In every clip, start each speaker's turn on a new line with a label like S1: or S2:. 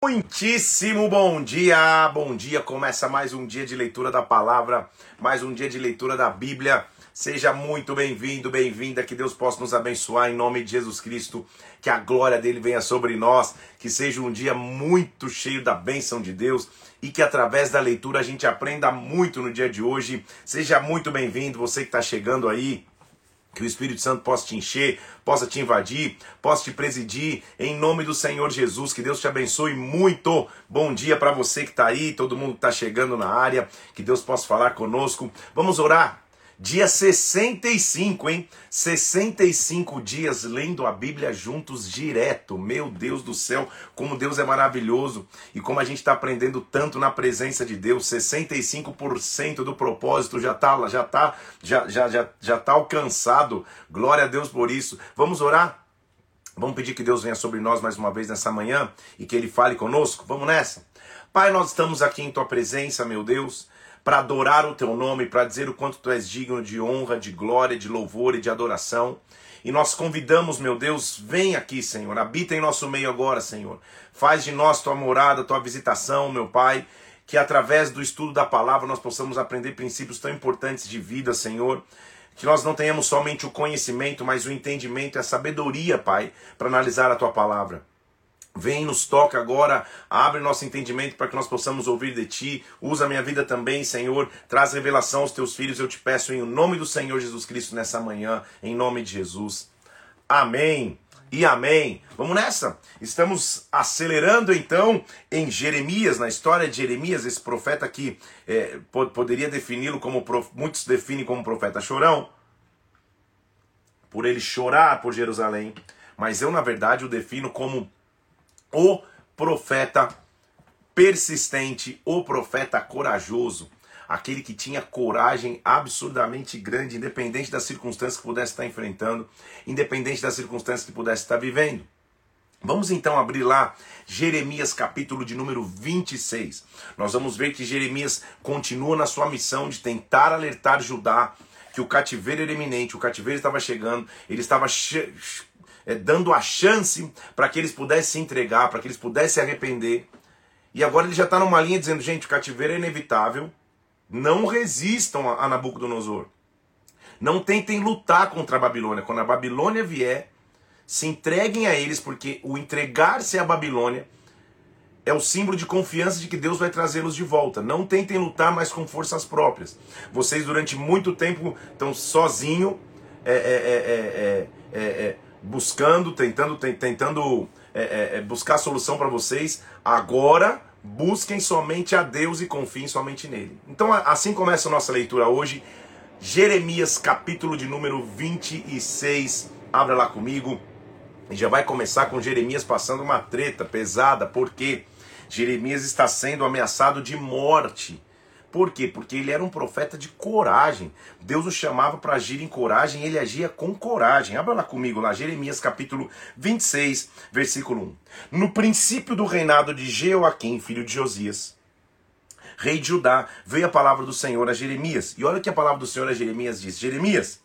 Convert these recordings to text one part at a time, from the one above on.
S1: Muitíssimo bom dia, bom dia. Começa mais um dia de leitura da palavra, mais um dia de leitura da Bíblia. Seja muito bem-vindo, bem-vinda. Que Deus possa nos abençoar em nome de Jesus Cristo. Que a glória dele venha sobre nós. Que seja um dia muito cheio da bênção de Deus e que através da leitura a gente aprenda muito no dia de hoje. Seja muito bem-vindo, você que está chegando aí. Que o Espírito Santo possa te encher, possa te invadir, possa te presidir, em nome do Senhor Jesus. Que Deus te abençoe muito. Bom dia para você que está aí, todo mundo que está chegando na área. Que Deus possa falar conosco. Vamos orar. Dia 65, hein? 65 dias lendo a Bíblia juntos direto. Meu Deus do céu, como Deus é maravilhoso e como a gente está aprendendo tanto na presença de Deus. 65% do propósito já está já tá, já, já, já, já tá alcançado. Glória a Deus por isso. Vamos orar? Vamos pedir que Deus venha sobre nós mais uma vez nessa manhã e que Ele fale conosco? Vamos nessa? Pai, nós estamos aqui em Tua presença, meu Deus para adorar o teu nome, para dizer o quanto tu és digno de honra, de glória, de louvor e de adoração. E nós convidamos, meu Deus, vem aqui, Senhor, habita em nosso meio agora, Senhor. Faz de nós tua morada, tua visitação, meu Pai, que através do estudo da palavra nós possamos aprender princípios tão importantes de vida, Senhor. Que nós não tenhamos somente o conhecimento, mas o entendimento e a sabedoria, Pai, para analisar a tua palavra. Vem, nos toca agora, abre nosso entendimento para que nós possamos ouvir de Ti. Usa a minha vida também, Senhor. Traz revelação aos Teus filhos, eu te peço em nome do Senhor Jesus Cristo nessa manhã, em nome de Jesus. Amém e amém. Vamos nessa? Estamos acelerando então em Jeremias, na história de Jeremias, esse profeta que é, poderia defini-lo como, muitos definem como profeta chorão, por ele chorar por Jerusalém, mas eu na verdade o defino como o profeta persistente, o profeta corajoso, aquele que tinha coragem absurdamente grande, independente das circunstâncias que pudesse estar enfrentando, independente das circunstâncias que pudesse estar vivendo. Vamos então abrir lá Jeremias capítulo de número 26. Nós vamos ver que Jeremias continua na sua missão de tentar alertar Judá que o cativeiro era iminente, o cativeiro estava chegando, ele estava é, dando a chance para que eles pudessem se entregar, para que eles pudessem se arrepender. E agora ele já está numa linha dizendo: gente, o cativeiro é inevitável, não resistam a Nabucodonosor. Não tentem lutar contra a Babilônia. Quando a Babilônia vier, se entreguem a eles, porque o entregar-se à Babilônia é o símbolo de confiança de que Deus vai trazê-los de volta. Não tentem lutar mais com forças próprias. Vocês durante muito tempo estão sozinhos, é, é, é, buscando, tentando, tentando é, é, é, buscar solução para vocês. Agora, busquem somente a Deus e confiem somente nele. Então, assim começa a nossa leitura hoje. Jeremias, capítulo de número 26. Abra lá comigo. E já vai começar com Jeremias passando uma treta pesada, porque Jeremias está sendo ameaçado de morte por quê? Porque ele era um profeta de coragem. Deus o chamava para agir em coragem, ele agia com coragem. Abra lá comigo, lá, Jeremias capítulo 26, versículo 1. No princípio do reinado de Jeoaquim, filho de Josias, rei de Judá, veio a palavra do Senhor a Jeremias. E olha o que a palavra do Senhor a Jeremias diz: Jeremias,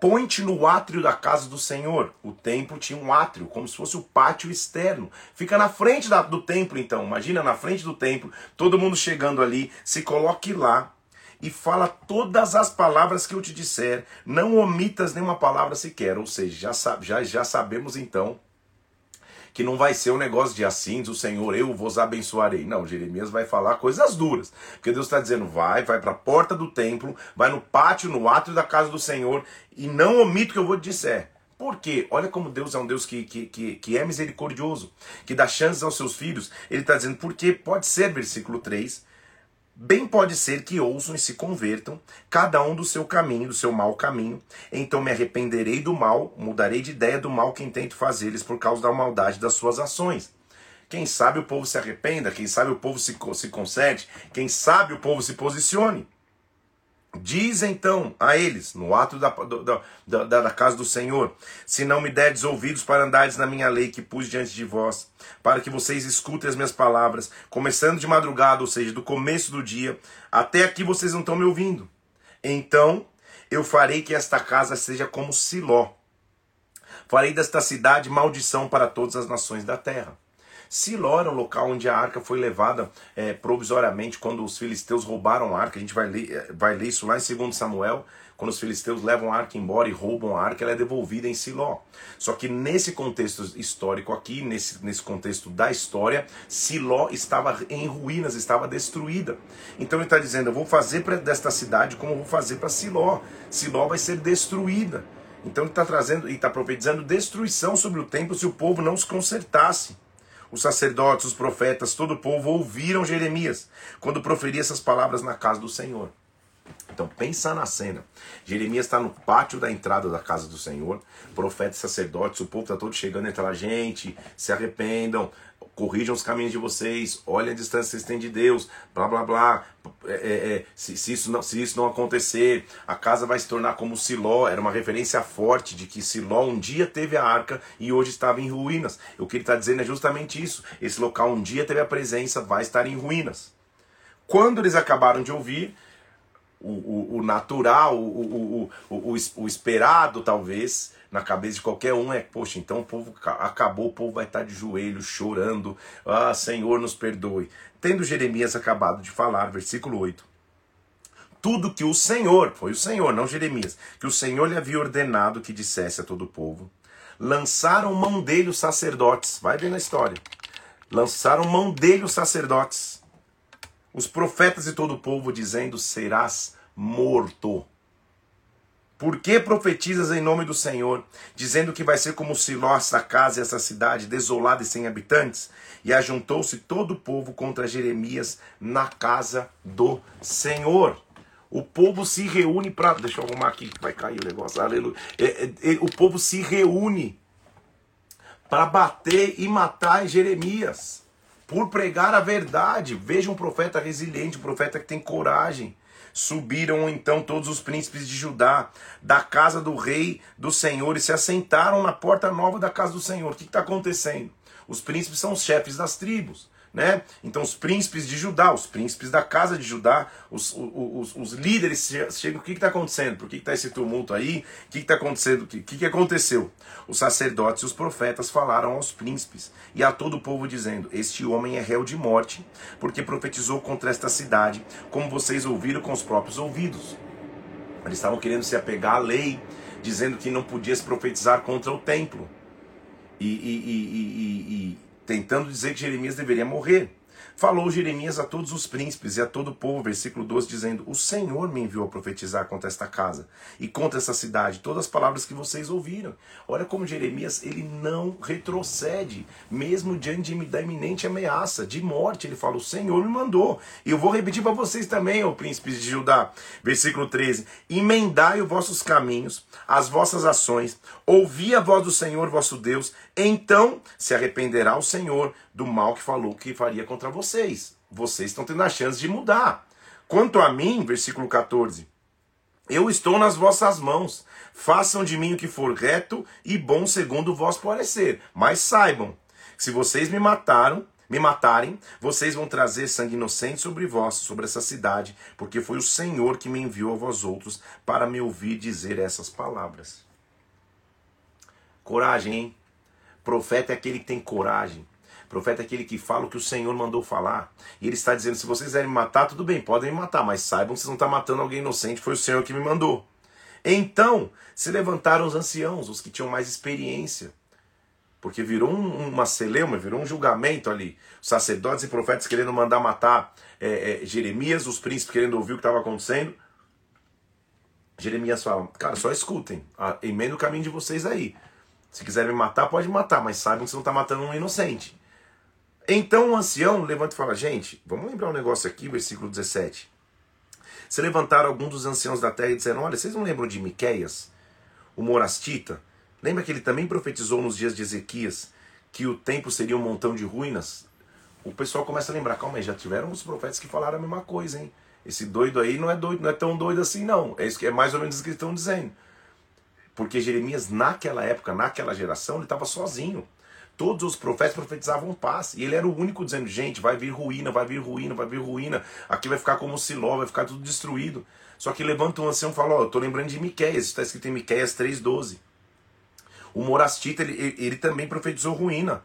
S1: Põe-te no átrio da casa do Senhor. O templo tinha um átrio, como se fosse o pátio externo. Fica na frente da, do templo, então. Imagina na frente do templo, todo mundo chegando ali. Se coloque lá e fala todas as palavras que eu te disser. Não omitas nenhuma palavra sequer. Ou seja, já, já, já sabemos então que não vai ser um negócio de assim, o Senhor, eu vos abençoarei. Não, Jeremias vai falar coisas duras. Porque Deus está dizendo, vai, vai para a porta do templo, vai no pátio, no átrio da casa do Senhor, e não omito o que eu vou te disser. Por quê? Olha como Deus é um Deus que, que, que, que é misericordioso, que dá chances aos seus filhos. Ele está dizendo, porque pode ser, versículo 3, Bem pode ser que ouçam e se convertam, cada um do seu caminho, do seu mau caminho. Então me arrependerei do mal, mudarei de ideia do mal que intento fazer-lhes por causa da maldade das suas ações. Quem sabe o povo se arrependa, quem sabe o povo se, se conserte, quem sabe o povo se posicione. Diz então a eles, no ato da, da, da, da, casa do Senhor: Se não me derdes ouvidos para andares na minha lei que pus diante de vós, para que vocês escutem as minhas palavras, começando de madrugada, ou seja, do começo do dia, até aqui vocês não estão me ouvindo. Então eu farei que esta casa seja como Siló. Farei desta cidade maldição para todas as nações da terra. Siló era o local onde a arca foi levada é, provisoriamente quando os filisteus roubaram a arca. A gente vai ler, é, vai ler isso lá em 2 Samuel. Quando os filisteus levam a arca embora e roubam a arca, ela é devolvida em Siló. Só que nesse contexto histórico aqui, nesse, nesse contexto da história, Siló estava em ruínas, estava destruída. Então ele está dizendo: Eu vou fazer para desta cidade como eu vou fazer para Siló. Siló vai ser destruída. Então ele está trazendo e está profetizando destruição sobre o templo se o povo não se consertasse. Os sacerdotes, os profetas, todo o povo ouviram Jeremias quando proferia essas palavras na casa do Senhor. Então pensa na cena. Jeremias está no pátio da entrada da casa do Senhor, profetas, sacerdotes, o povo está todo chegando e lá, gente, se arrependam, corrijam os caminhos de vocês, olhem a distância que vocês têm de Deus, blá blá blá. É, é, é, se, se, isso não, se isso não acontecer, a casa vai se tornar como Siló. Era uma referência forte de que Siló um dia teve a arca e hoje estava em ruínas. O que ele está dizendo é justamente isso. Esse local um dia teve a presença, vai estar em ruínas. Quando eles acabaram de ouvir, o, o, o natural, o, o, o, o, esperado, talvez, na cabeça de qualquer um é, poxa, então o povo acabou, o povo vai estar de joelhos, chorando, ah, Senhor, nos perdoe. Tendo Jeremias acabado de falar, versículo 8. Tudo que o Senhor, foi o Senhor, não Jeremias, que o Senhor lhe havia ordenado que dissesse a todo o povo, lançaram mão dele os sacerdotes, vai ver na história, lançaram mão dele os sacerdotes, os profetas e todo o povo dizendo: serás morto. Por que profetizas em nome do Senhor, dizendo que vai ser como Siló, essa casa e essa cidade, desolada e sem habitantes? E ajuntou-se todo o povo contra Jeremias na casa do Senhor. O povo se reúne para. Deixa eu arrumar aqui que vai cair o negócio. Aleluia. É, é, é, o povo se reúne para bater e matar Jeremias por pregar a verdade. Veja um profeta resiliente, um profeta que tem coragem. Subiram então todos os príncipes de Judá da casa do rei do Senhor e se assentaram na porta nova da casa do Senhor. O que está acontecendo? Os príncipes são os chefes das tribos né? Então os príncipes de Judá, os príncipes da casa de Judá, os, os, os líderes chegam, o que está acontecendo? Por que está esse tumulto aí? O que está acontecendo? O que, que, aconteceu? Os sacerdotes e os profetas falaram aos príncipes e a todo o povo dizendo, este homem é réu de morte, porque profetizou contra esta cidade, como vocês ouviram com os próprios ouvidos. Eles estavam querendo se apegar à lei, dizendo que não podia se profetizar contra o templo. e, e, e, e tentando dizer que Jeremias deveria morrer. Falou Jeremias a todos os príncipes e a todo o povo, versículo 12, dizendo: O Senhor me enviou a profetizar contra esta casa e contra essa cidade, todas as palavras que vocês ouviram. Olha como Jeremias ele não retrocede, mesmo diante da iminente ameaça de morte. Ele fala: O Senhor me mandou. E eu vou repetir para vocês também, ó príncipes de Judá, versículo 13: Emendai os vossos caminhos, as vossas ações, ouvi a voz do Senhor vosso Deus, então se arrependerá o Senhor do mal que falou que faria contra vocês. Vocês estão tendo a chance de mudar. Quanto a mim, versículo 14, eu estou nas vossas mãos. Façam de mim o que for reto e bom segundo o vosso parecer. Mas saibam, se vocês me mataram, me matarem, vocês vão trazer sangue inocente sobre vós, sobre essa cidade, porque foi o Senhor que me enviou a vós outros para me ouvir dizer essas palavras. Coragem, hein? Profeta é aquele que tem coragem. Profeta é aquele que fala o que o Senhor mandou falar. E ele está dizendo: se vocês quiserem me matar, tudo bem, podem me matar, mas saibam que vocês não estão matando alguém inocente, foi o Senhor que me mandou. Então se levantaram os anciãos, os que tinham mais experiência. Porque virou um, uma celeuma, virou um julgamento ali. Os sacerdotes e profetas querendo mandar matar é, é, Jeremias, os príncipes querendo ouvir o que estava acontecendo. Jeremias fala: Cara, só escutem, emenda o caminho de vocês aí. Se quiserem me matar, pode matar, mas saibam que você não está matando um inocente. Então o ancião levanta e fala: Gente, vamos lembrar um negócio aqui, versículo 17. Se levantaram alguns dos anciãos da terra e disseram: Olha, vocês não lembram de Miqueias, o Morastita? Lembra que ele também profetizou nos dias de Ezequias que o templo seria um montão de ruínas? O pessoal começa a lembrar: Calma aí, já tiveram os profetas que falaram a mesma coisa, hein? Esse doido aí não é doido, não é tão doido assim, não. É, isso que é mais ou menos isso que eles estão dizendo. Porque Jeremias, naquela época, naquela geração, ele estava sozinho. Todos os profetas profetizavam paz. E ele era o único dizendo: gente, vai vir ruína, vai vir ruína, vai vir ruína. Aqui vai ficar como Siló, vai ficar tudo destruído. Só que levanta um ancião e fala: Ó, oh, eu tô lembrando de Miquéias, está escrito em Miquéias 3,12. O Morastita, ele, ele também profetizou ruína.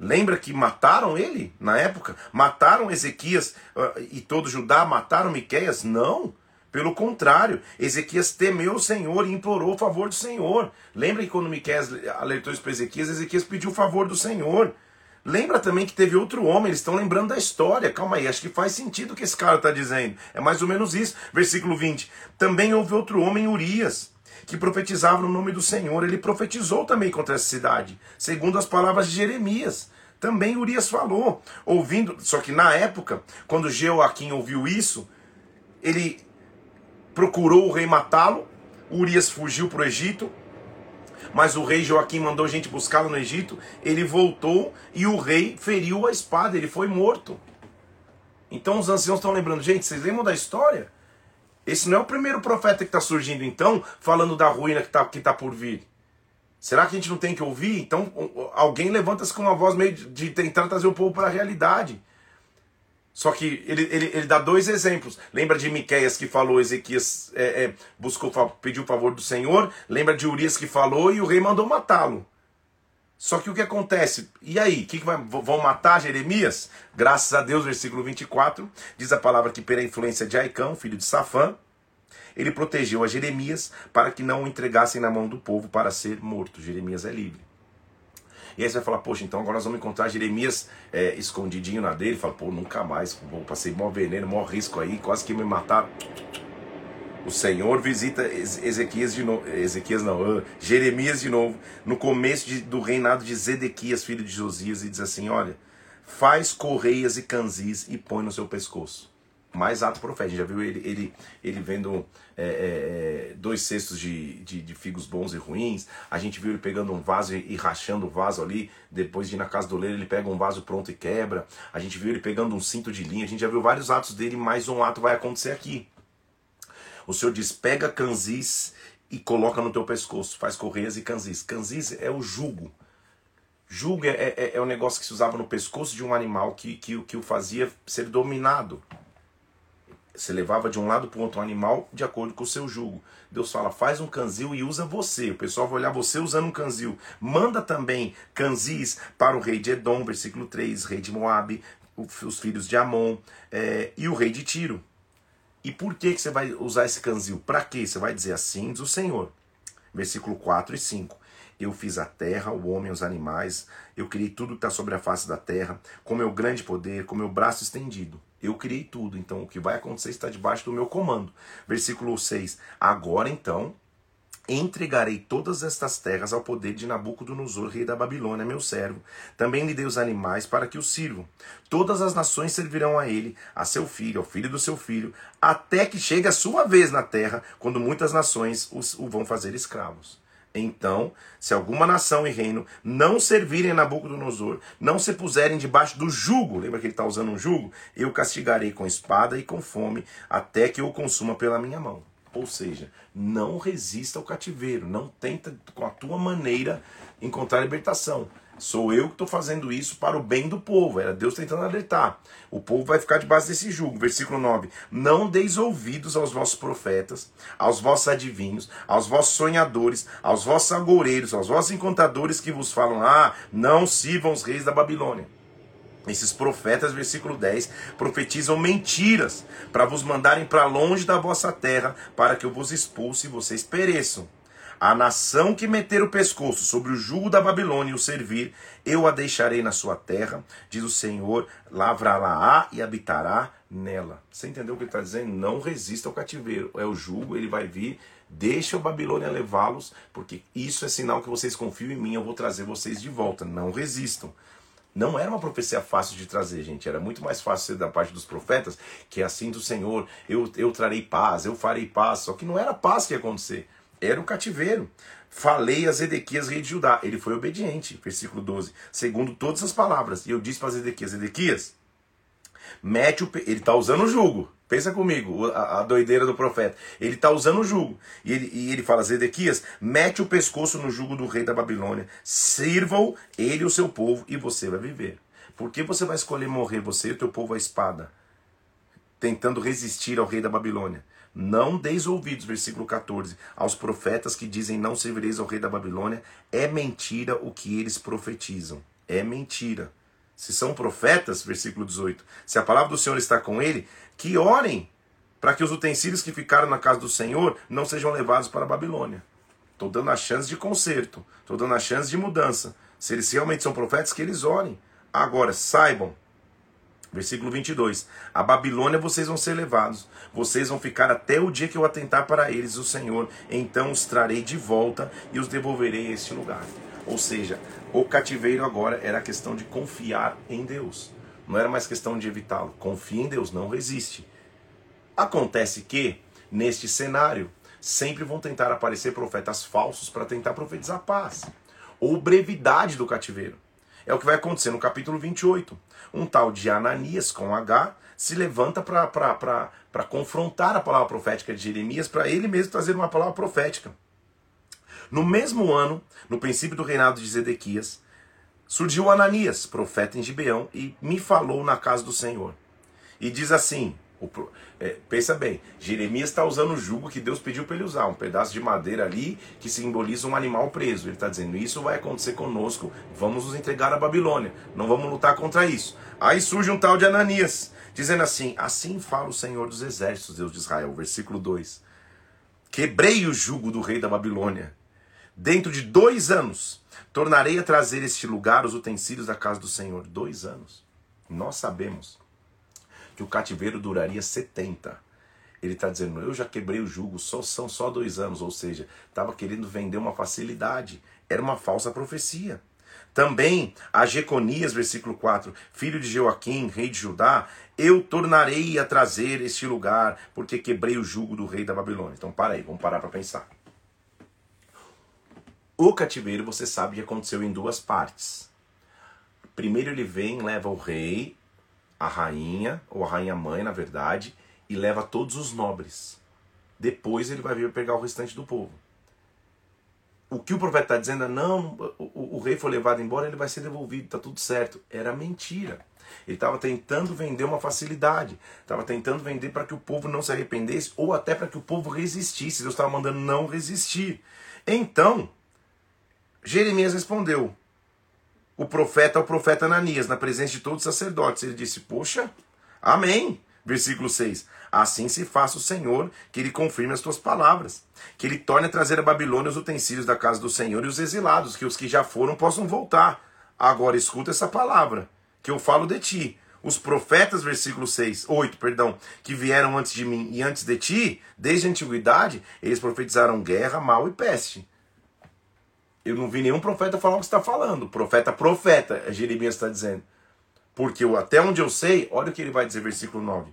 S1: Lembra que mataram ele na época? Mataram Ezequias uh, e todo Judá? Mataram Miqueias? Não. Pelo contrário, Ezequias temeu o Senhor e implorou o favor do Senhor. Lembra que quando Miqueias alertou isso para Ezequias, Ezequias pediu o favor do Senhor. Lembra também que teve outro homem, eles estão lembrando da história. Calma aí, acho que faz sentido o que esse cara está dizendo. É mais ou menos isso. Versículo 20. Também houve outro homem, Urias, que profetizava no nome do Senhor. Ele profetizou também contra essa cidade, segundo as palavras de Jeremias. Também Urias falou, ouvindo. Só que na época, quando Jeoaquim ouviu isso, ele procurou o rei matá-lo. Urias fugiu para o Egito. Mas o rei Joaquim mandou gente buscá-lo no Egito. Ele voltou e o rei feriu a espada. Ele foi morto. Então os anciãos estão lembrando, gente, vocês lembram da história? Esse não é o primeiro profeta que está surgindo, então, falando da ruína que está que tá por vir. Será que a gente não tem que ouvir? Então, alguém levanta-se com uma voz meio de tentar trazer o povo para a realidade. Só que ele, ele, ele dá dois exemplos. Lembra de Miqueias que falou, Ezequias é, é, buscou, pediu o favor do Senhor. Lembra de Urias que falou e o rei mandou matá-lo. Só que o que acontece? E aí? Que que vai, vão matar Jeremias? Graças a Deus, versículo 24, diz a palavra que pela influência de Aicão, filho de Safã, ele protegeu a Jeremias para que não o entregassem na mão do povo para ser morto. Jeremias é livre. E aí você vai falar, poxa, então agora nós vamos encontrar Jeremias é, escondidinho na dele. Fala, pô, nunca mais. Pô, passei maior veneno, maior risco aí, quase que me mataram. O Senhor visita Ezequias de novo, Ezequias não, Jeremias de novo, no começo de, do reinado de Zedequias, filho de Josias, e diz assim: Olha, faz correias e canzis e põe no seu pescoço mais ato profético. Já viu ele, ele, ele vendo é, é, é, dois cestos de, de, de, figos bons e ruins. A gente viu ele pegando um vaso e, rachando o vaso ali. Depois de ir na casa do leiro, ele pega um vaso pronto e quebra. A gente viu ele pegando um cinto de linha. A gente já viu vários atos dele, mais um ato vai acontecer aqui. O Senhor diz: pega canzis e coloca no teu pescoço. Faz correias e canzis. Canzis é o jugo. Jugo é, é, é o negócio que se usava no pescoço de um animal que, que, que o fazia ser dominado. Você levava de um lado para o outro animal de acordo com o seu jugo. Deus fala, faz um canzil e usa você. O pessoal vai olhar você usando um canzil. Manda também canzis para o rei de Edom, versículo 3, rei de Moabe, os filhos de Amon é, e o rei de Tiro. E por que, que você vai usar esse canzil? Para quê? Você vai dizer assim, diz o Senhor. Versículo 4 e 5. Eu fiz a terra, o homem, os animais, eu criei tudo que está sobre a face da terra, com meu grande poder, com meu braço estendido. Eu criei tudo, então o que vai acontecer está debaixo do meu comando. Versículo 6. Agora então entregarei todas estas terras ao poder de Nabucodonosor, rei da Babilônia, meu servo. Também lhe dei os animais para que o sirvam. Todas as nações servirão a ele, a seu filho, ao filho do seu filho, até que chegue a sua vez na terra, quando muitas nações os, o vão fazer escravos. Então, se alguma nação e reino não servirem a Nabucodonosor, não se puserem debaixo do jugo, lembra que ele está usando um jugo? Eu castigarei com espada e com fome, até que eu o consuma pela minha mão. Ou seja, não resista ao cativeiro, não tenta com a tua maneira encontrar libertação. Sou eu que estou fazendo isso para o bem do povo. Era Deus tentando alertar. O povo vai ficar debaixo desse jugo. Versículo 9: Não deis ouvidos aos vossos profetas, aos vossos adivinhos, aos vossos sonhadores, aos vossos agoureiros, aos vossos encontadores que vos falam: Ah, não sirvam os reis da Babilônia. Esses profetas, versículo 10, profetizam mentiras para vos mandarem para longe da vossa terra, para que eu vos expulse e vocês pereçam. A nação que meter o pescoço sobre o jugo da Babilônia e o servir, eu a deixarei na sua terra, diz o Senhor, lavrá-la-á e habitará nela. Você entendeu o que ele está dizendo? Não resista ao cativeiro. É o jugo, ele vai vir, deixa o Babilônia levá-los, porque isso é sinal que vocês confiam em mim, eu vou trazer vocês de volta. Não resistam. Não era uma profecia fácil de trazer, gente. Era muito mais fácil ser da parte dos profetas, que é assim do Senhor, eu, eu trarei paz, eu farei paz. Só que não era paz que ia acontecer. Era o cativeiro. Falei a Zedequias, rei de Judá. Ele foi obediente, versículo 12, segundo todas as palavras. E eu disse para Zedequias: Zedequias, mete o. Ele está usando o jugo. Pensa comigo, a, a doideira do profeta. Ele está usando o jugo. E ele, e ele fala: Zedequias, mete o pescoço no jugo do rei da Babilônia. Sirva-o, ele e o seu povo, e você vai viver. Por que você vai escolher morrer, você e o teu povo, a espada? Tentando resistir ao rei da Babilônia. Não deis ouvidos, versículo 14, aos profetas que dizem não servireis ao rei da Babilônia. É mentira o que eles profetizam. é mentira. Se são profetas, versículo 18, se a palavra do Senhor está com ele, que orem para que os utensílios que ficaram na casa do Senhor não sejam levados para a Babilônia. Estou dando a chance de conserto, estou dando a chance de mudança. Se eles realmente são profetas, que eles orem. Agora, saibam, versículo 22, a Babilônia vocês vão ser levados, vocês vão ficar até o dia que eu atentar para eles, o Senhor, então os trarei de volta e os devolverei a este lugar. Ou seja, o cativeiro agora era questão de confiar em Deus. Não era mais questão de evitá-lo. Confie em Deus, não resiste. Acontece que, neste cenário, sempre vão tentar aparecer profetas falsos para tentar profetizar paz ou brevidade do cativeiro. É o que vai acontecer no capítulo 28. Um tal de Ananias com H se levanta para confrontar a palavra profética de Jeremias, para ele mesmo trazer uma palavra profética. No mesmo ano, no princípio do reinado de Zedequias, surgiu Ananias, profeta em Gibeão, e me falou na casa do Senhor. E diz assim: é, pensa bem, Jeremias está usando o jugo que Deus pediu para ele usar, um pedaço de madeira ali que simboliza um animal preso. Ele está dizendo: Isso vai acontecer conosco, vamos nos entregar à Babilônia, não vamos lutar contra isso. Aí surge um tal de Ananias, dizendo assim: Assim fala o Senhor dos Exércitos, Deus de Israel, versículo 2: Quebrei o jugo do rei da Babilônia. Dentro de dois anos, tornarei a trazer este lugar os utensílios da casa do Senhor. Dois anos. Nós sabemos que o cativeiro duraria 70. Ele está dizendo, eu já quebrei o jugo, só são só dois anos, ou seja, estava querendo vender uma facilidade. Era uma falsa profecia. Também a Jeconias, versículo 4, filho de Joaquim, rei de Judá, eu tornarei a trazer este lugar, porque quebrei o jugo do rei da Babilônia. Então para aí, vamos parar para pensar. O cativeiro, você sabe que aconteceu em duas partes. Primeiro ele vem, leva o rei, a rainha, ou a rainha mãe, na verdade, e leva todos os nobres. Depois ele vai vir pegar o restante do povo. O que o profeta está dizendo é: não, o, o, rei foi levado embora, ele vai ser devolvido, está tudo certo. Era mentira. Ele estava tentando vender uma facilidade, estava tentando vender para que o povo não se arrependesse ou até para que o povo resistisse. Deus estava mandando não resistir. Então, Jeremias respondeu: o profeta ao profeta Ananias, na presença de todos os sacerdotes. Ele disse: Poxa, amém. Versículo 6. Assim se faça o Senhor, que ele confirme as tuas palavras, que ele torne a trazer a Babilônia os utensílios da casa do Senhor e os exilados, que os que já foram possam voltar. Agora escuta essa palavra, que eu falo de ti. Os profetas, versículo 6, 8, perdão, que vieram antes de mim e antes de ti, desde a antiguidade, eles profetizaram guerra, mal e peste. Eu não vi nenhum profeta falar o que está falando. Profeta, profeta, Jeremias está dizendo. Porque eu, até onde eu sei, olha o que ele vai dizer, versículo 9.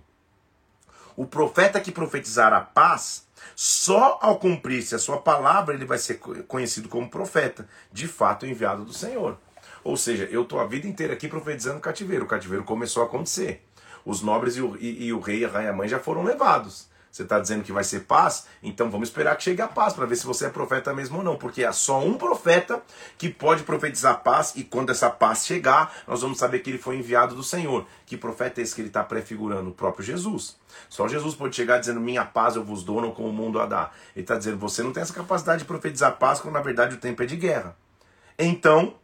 S1: O profeta que profetizar a paz, só ao cumprir-se a sua palavra, ele vai ser conhecido como profeta, de fato enviado do Senhor. Ou seja, eu estou a vida inteira aqui profetizando cativeiro. O cativeiro começou a acontecer. Os nobres e o, e, e o rei e a rainha mãe já foram levados. Você está dizendo que vai ser paz? Então vamos esperar que chegue a paz para ver se você é profeta mesmo ou não. Porque é só um profeta que pode profetizar paz e quando essa paz chegar, nós vamos saber que ele foi enviado do Senhor. Que profeta é esse que ele está prefigurando? O próprio Jesus. Só Jesus pode chegar dizendo: Minha paz eu vos dou, não como o mundo a dar. Ele está dizendo: Você não tem essa capacidade de profetizar paz quando na verdade o tempo é de guerra. Então,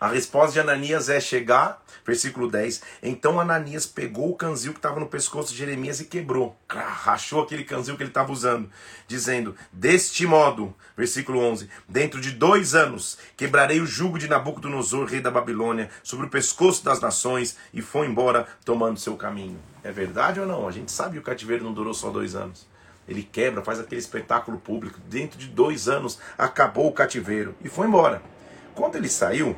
S1: a resposta de Ananias é chegar, versículo 10. Então Ananias pegou o canzil que estava no pescoço de Jeremias e quebrou. Rachou aquele canzil que ele estava usando, dizendo: Deste modo, versículo 11: Dentro de dois anos quebrarei o jugo de Nabucodonosor, rei da Babilônia, sobre o pescoço das nações, e foi embora tomando seu caminho. É verdade ou não? A gente sabe que o cativeiro não durou só dois anos. Ele quebra, faz aquele espetáculo público. Dentro de dois anos acabou o cativeiro e foi embora. Quando ele saiu,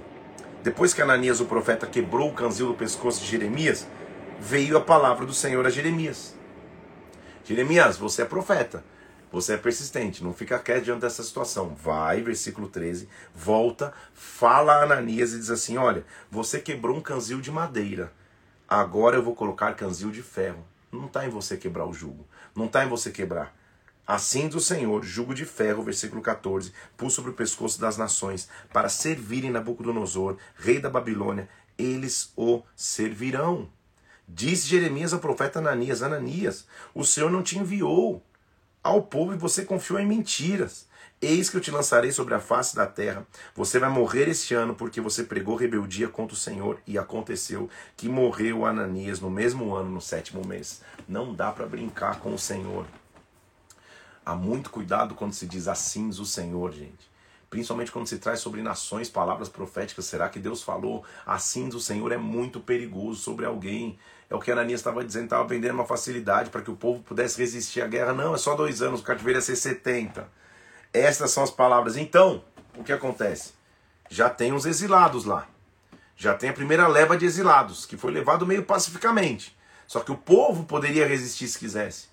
S1: depois que Ananias, o profeta, quebrou o canzil do pescoço de Jeremias, veio a palavra do Senhor a Jeremias. Jeremias, você é profeta, você é persistente, não fica quieto diante dessa situação. Vai, versículo 13, volta, fala a Ananias e diz assim: Olha, você quebrou um canzil de madeira, agora eu vou colocar canzil de ferro. Não está em você quebrar o jugo, não está em você quebrar. Assim do Senhor, jugo de ferro, versículo 14, pus sobre o pescoço das nações, para servirem Nabucodonosor, rei da Babilônia, eles o servirão. Disse Jeremias ao profeta Ananias: Ananias, o Senhor não te enviou ao povo e você confiou em mentiras. Eis que eu te lançarei sobre a face da terra. Você vai morrer este ano porque você pregou rebeldia contra o Senhor. E aconteceu que morreu Ananias no mesmo ano, no sétimo mês. Não dá para brincar com o Senhor. Há muito cuidado quando se diz assim o Senhor, gente. Principalmente quando se traz sobre nações palavras proféticas. Será que Deus falou assim o Senhor? É muito perigoso sobre alguém. É o que Ananias estava dizendo, estava vendendo uma facilidade para que o povo pudesse resistir à guerra. Não, é só dois anos, o cativeiro ia ser 70. Estas são as palavras. Então, o que acontece? Já tem os exilados lá. Já tem a primeira leva de exilados, que foi levado meio pacificamente. Só que o povo poderia resistir se quisesse.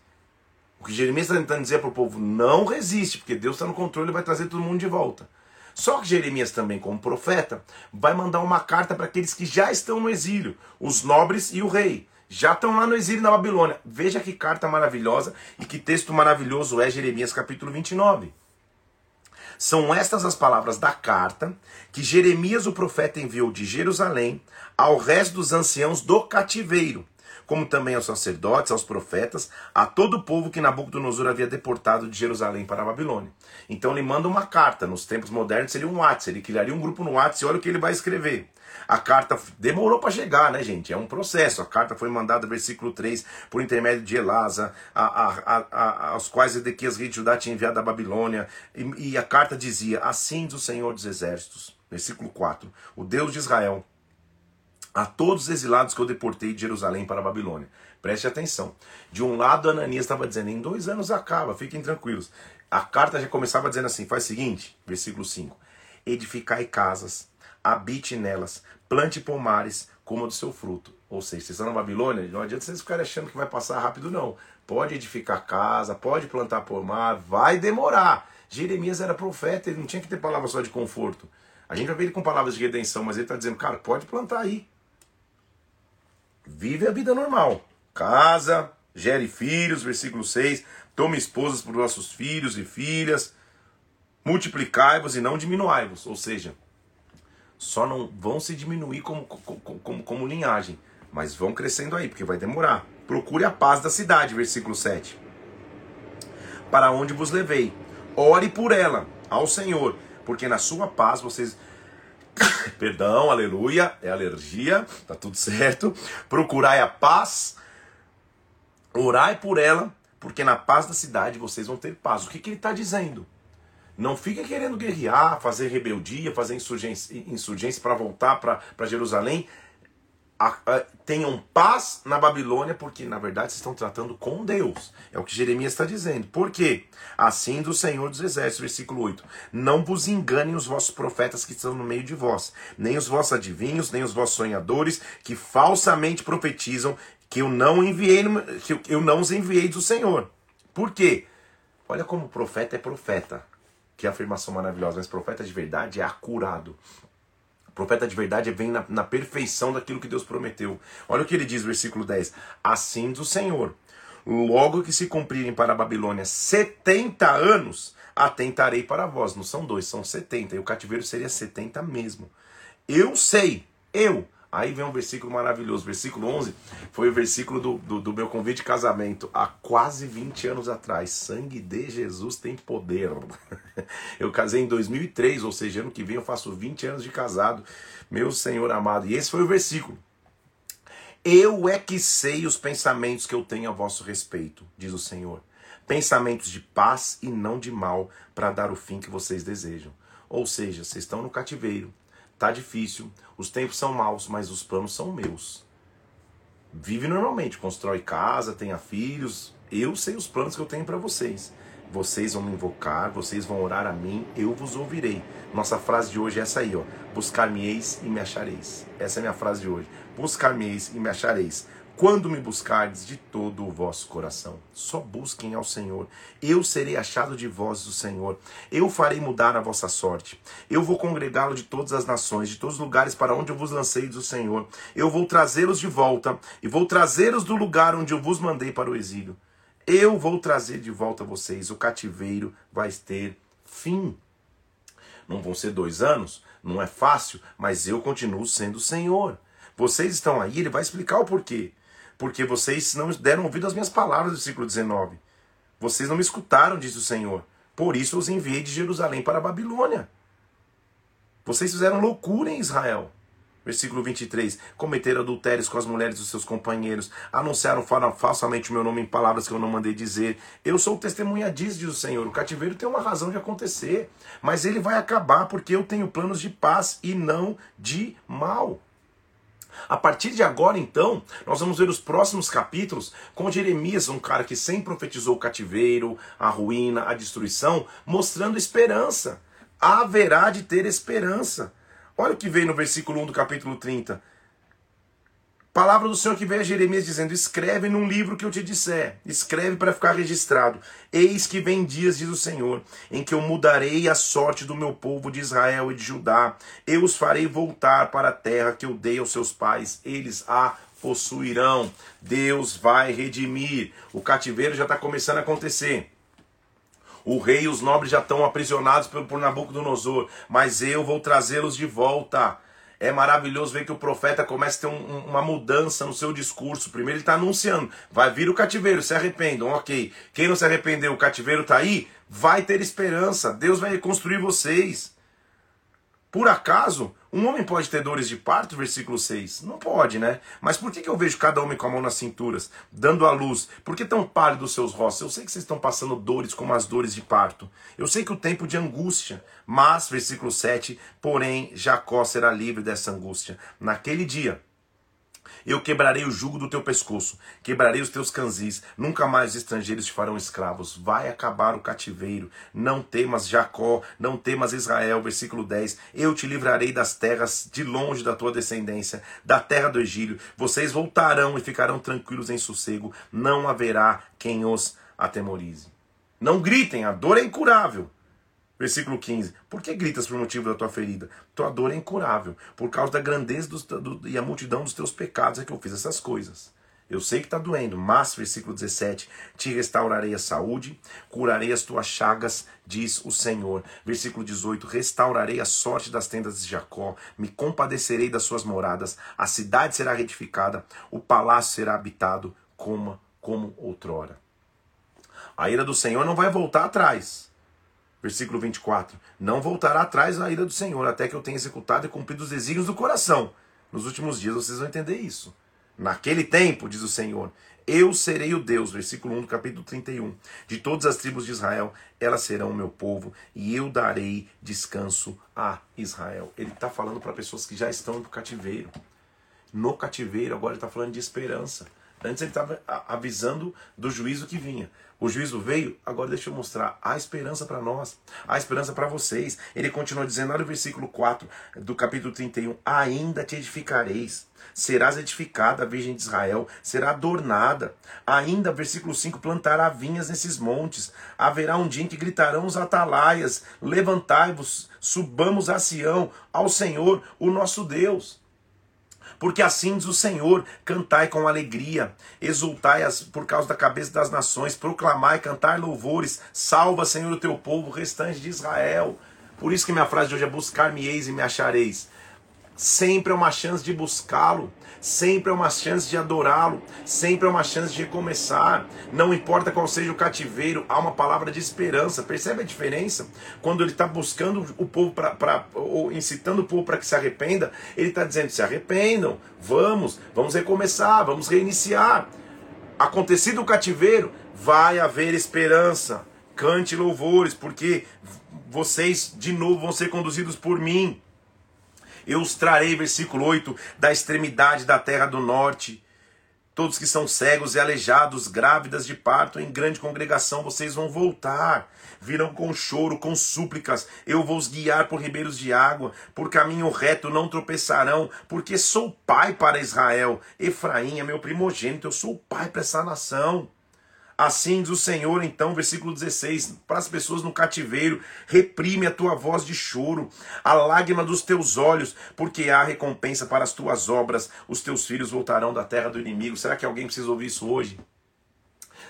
S1: O que Jeremias está tentando dizer para o povo, não resiste, porque Deus está no controle e vai trazer todo mundo de volta. Só que Jeremias também, como profeta, vai mandar uma carta para aqueles que já estão no exílio, os nobres e o rei. Já estão lá no exílio na Babilônia. Veja que carta maravilhosa e que texto maravilhoso é Jeremias capítulo 29. São estas as palavras da carta que Jeremias, o profeta, enviou de Jerusalém ao resto dos anciãos do cativeiro, como também aos sacerdotes, aos profetas, a todo o povo que Nabucodonosor havia deportado de Jerusalém para a Babilônia. Então ele manda uma carta, nos tempos modernos seria um WhatsApp, ele criaria um grupo no WhatsApp e olha o que ele vai escrever. A carta demorou para chegar, né, gente? É um processo. A carta foi mandada, versículo 3, por intermédio de Elasa, a, a, a, aos quais Edequias, rei de Judá, tinha enviado da Babilônia. E, e a carta dizia: Assim diz o Senhor dos Exércitos. Versículo 4: O Deus de Israel, a todos os exilados que eu deportei de Jerusalém para a Babilônia. Preste atenção. De um lado, Ananias estava dizendo: em dois anos acaba, fiquem tranquilos. A carta já começava dizendo assim: faz o seguinte, versículo 5: Edificai casas, habite nelas, plante pomares, coma do seu fruto. Ou seja, vocês estão na Babilônia, não adianta vocês ficarem achando que vai passar rápido, não. Pode edificar casa, pode plantar pomar, vai demorar. Jeremias era profeta, ele não tinha que ter palavra só de conforto. A gente vai ver ele com palavras de redenção, mas ele está dizendo, cara, pode plantar aí. Vive a vida normal. Casa, gere filhos, versículo 6. Tome esposas para os nossos filhos e filhas. Multiplicai-vos e não diminuai-vos. Ou seja, só não vão se diminuir como, como, como, como linhagem, mas vão crescendo aí, porque vai demorar. Procure a paz da cidade, versículo 7. Para onde vos levei? Ore por ela, ao Senhor, porque na sua paz vocês. Perdão, aleluia, é alergia, tá tudo certo. Procurai a paz, orai por ela, porque na paz da cidade vocês vão ter paz. O que, que ele está dizendo? Não fica querendo guerrear, fazer rebeldia, fazer insurgência, insurgência para voltar para Jerusalém. A, a, tenham paz na Babilônia, porque na verdade vocês estão tratando com Deus. É o que Jeremias está dizendo. Por quê? Assim do Senhor dos Exércitos, versículo 8: Não vos enganem os vossos profetas que estão no meio de vós, nem os vossos adivinhos, nem os vossos sonhadores, que falsamente profetizam que eu não enviei, que eu não os enviei do Senhor. Por quê? Olha como profeta é profeta. Que afirmação maravilhosa. Mas profeta de verdade é acurado. Profeta de verdade vem na, na perfeição daquilo que Deus prometeu. Olha o que ele diz, versículo 10. Assim do Senhor. Logo que se cumprirem para a Babilônia 70 anos, atentarei para vós. Não são dois, são 70. E o cativeiro seria 70 mesmo. Eu sei, eu, Aí vem um versículo maravilhoso. Versículo 11 foi o versículo do, do, do, meu convite de casamento há quase 20 anos atrás. Sangue de Jesus tem poder. Eu casei em 2003, ou seja, ano que vem eu faço 20 anos de casado. Meu Senhor amado. E esse foi o versículo. Eu é que sei os pensamentos que eu tenho a vosso respeito, diz o Senhor. Pensamentos de paz e não de mal, para dar o fim que vocês desejam. Ou seja, vocês estão no cativeiro, Tá difícil, os tempos são maus, mas os planos são meus. Vive normalmente, constrói casa, tenha filhos. Eu sei os planos que eu tenho para vocês. Vocês vão me invocar, vocês vão orar a mim, eu vos ouvirei. Nossa frase de hoje é essa aí, ó. Buscar-me-eis e me achareis. Essa é a minha frase de hoje. Buscar-me-eis e me achareis quando me buscardes de todo o vosso coração. Só busquem ao Senhor. Eu serei achado de vós, o Senhor. Eu farei mudar a vossa sorte. Eu vou congregá-lo de todas as nações, de todos os lugares para onde eu vos lancei, diz o Senhor. Eu vou trazê-los de volta e vou trazê-los do lugar onde eu vos mandei para o exílio. Eu vou trazer de volta vocês. O cativeiro vai ter fim. Não vão ser dois anos, não é fácil, mas eu continuo sendo o Senhor. Vocês estão aí, ele vai explicar o porquê porque vocês não deram ouvido às minhas palavras versículo 19. Vocês não me escutaram, diz o Senhor. Por isso os enviei de Jerusalém para a Babilônia. Vocês fizeram loucura em Israel. Versículo 23. Cometeram adultérios com as mulheres dos seus companheiros. Anunciaram falsamente o meu nome em palavras que eu não mandei dizer. Eu sou testemunha disso, diz o Senhor. O cativeiro tem uma razão de acontecer. Mas ele vai acabar porque eu tenho planos de paz e não de mal. A partir de agora, então, nós vamos ver os próximos capítulos com Jeremias, um cara que sempre profetizou o cativeiro, a ruína, a destruição, mostrando esperança. Haverá de ter esperança. Olha o que vem no versículo 1 do capítulo 30. Palavra do Senhor que veio a Jeremias dizendo: Escreve num livro que eu te disser, escreve para ficar registrado. Eis que vem dias, diz o Senhor, em que eu mudarei a sorte do meu povo de Israel e de Judá. Eu os farei voltar para a terra que eu dei aos seus pais, eles a possuirão. Deus vai redimir. O cativeiro já está começando a acontecer. O rei e os nobres já estão aprisionados por Nabucodonosor, mas eu vou trazê-los de volta. É maravilhoso ver que o profeta começa a ter um, uma mudança no seu discurso. Primeiro ele está anunciando, vai vir o cativeiro, se arrependam, ok. Quem não se arrependeu, o cativeiro está aí, vai ter esperança. Deus vai reconstruir vocês. Por acaso, um homem pode ter dores de parto? Versículo 6. Não pode, né? Mas por que, que eu vejo cada homem com a mão nas cinturas, dando a luz? Por que tão os seus rostos? Eu sei que vocês estão passando dores como as dores de parto. Eu sei que o tempo de angústia. Mas, versículo 7, porém, Jacó será livre dessa angústia. Naquele dia, eu quebrarei o jugo do teu pescoço, quebrarei os teus canzis, nunca mais os estrangeiros te farão escravos. Vai acabar o cativeiro. Não temas Jacó, não temas Israel. Versículo 10. Eu te livrarei das terras de longe da tua descendência, da terra do Egílio. Vocês voltarão e ficarão tranquilos em sossego. Não haverá quem os atemorize. Não gritem, a dor é incurável. Versículo 15. Por que gritas por motivo da tua ferida? Tua dor é incurável. Por causa da grandeza dos, do, e a multidão dos teus pecados é que eu fiz essas coisas. Eu sei que está doendo, mas, versículo 17, te restaurarei a saúde, curarei as tuas chagas, diz o Senhor. Versículo 18, restaurarei a sorte das tendas de Jacó, me compadecerei das suas moradas, a cidade será retificada, o palácio será habitado como, como outrora. A ira do Senhor não vai voltar atrás. Versículo 24: Não voltará atrás a ira do Senhor, até que eu tenha executado e cumprido os desígnios do coração. Nos últimos dias vocês vão entender isso. Naquele tempo, diz o Senhor, eu serei o Deus, versículo 1 do capítulo 31, de todas as tribos de Israel, elas serão o meu povo, e eu darei descanso a Israel. Ele está falando para pessoas que já estão no cativeiro. No cativeiro, agora ele está falando de esperança. Antes ele estava avisando do juízo que vinha. O juízo veio, agora deixa eu mostrar. Há esperança para nós, há esperança para vocês. Ele continua dizendo, olha o versículo 4 do capítulo 31. Ainda te edificareis, serás edificada a Virgem de Israel, será adornada. Ainda, versículo 5, plantará vinhas nesses montes. Haverá um dia em que gritarão os atalaias: Levantai-vos, subamos a Sião, ao Senhor, o nosso Deus. Porque assim diz o Senhor: cantai com alegria, exultai por causa da cabeça das nações, proclamai, cantai louvores, salva, Senhor, o teu povo, restante de Israel. Por isso que minha frase de hoje é: buscar-me-eis e me achareis. Sempre é uma chance de buscá-lo, sempre é uma chance de adorá-lo, sempre é uma chance de recomeçar. Não importa qual seja o cativeiro, há uma palavra de esperança. Percebe a diferença? Quando ele está buscando o povo para, ou incitando o povo para que se arrependa, ele está dizendo: se arrependam, vamos, vamos recomeçar, vamos reiniciar. Acontecido o cativeiro, vai haver esperança. Cante louvores, porque vocês de novo vão ser conduzidos por mim. Eu os trarei, versículo 8, da extremidade da terra do norte. Todos que são cegos e aleijados, grávidas de parto, em grande congregação, vocês vão voltar. Virão com choro, com súplicas. Eu vou os guiar por ribeiros de água, por caminho reto não tropeçarão, porque sou pai para Israel. Efraim é meu primogênito, eu sou pai para essa nação. Assim diz o Senhor, então, versículo 16, para as pessoas no cativeiro: reprime a tua voz de choro, a lágrima dos teus olhos, porque há recompensa para as tuas obras, os teus filhos voltarão da terra do inimigo. Será que alguém precisa ouvir isso hoje?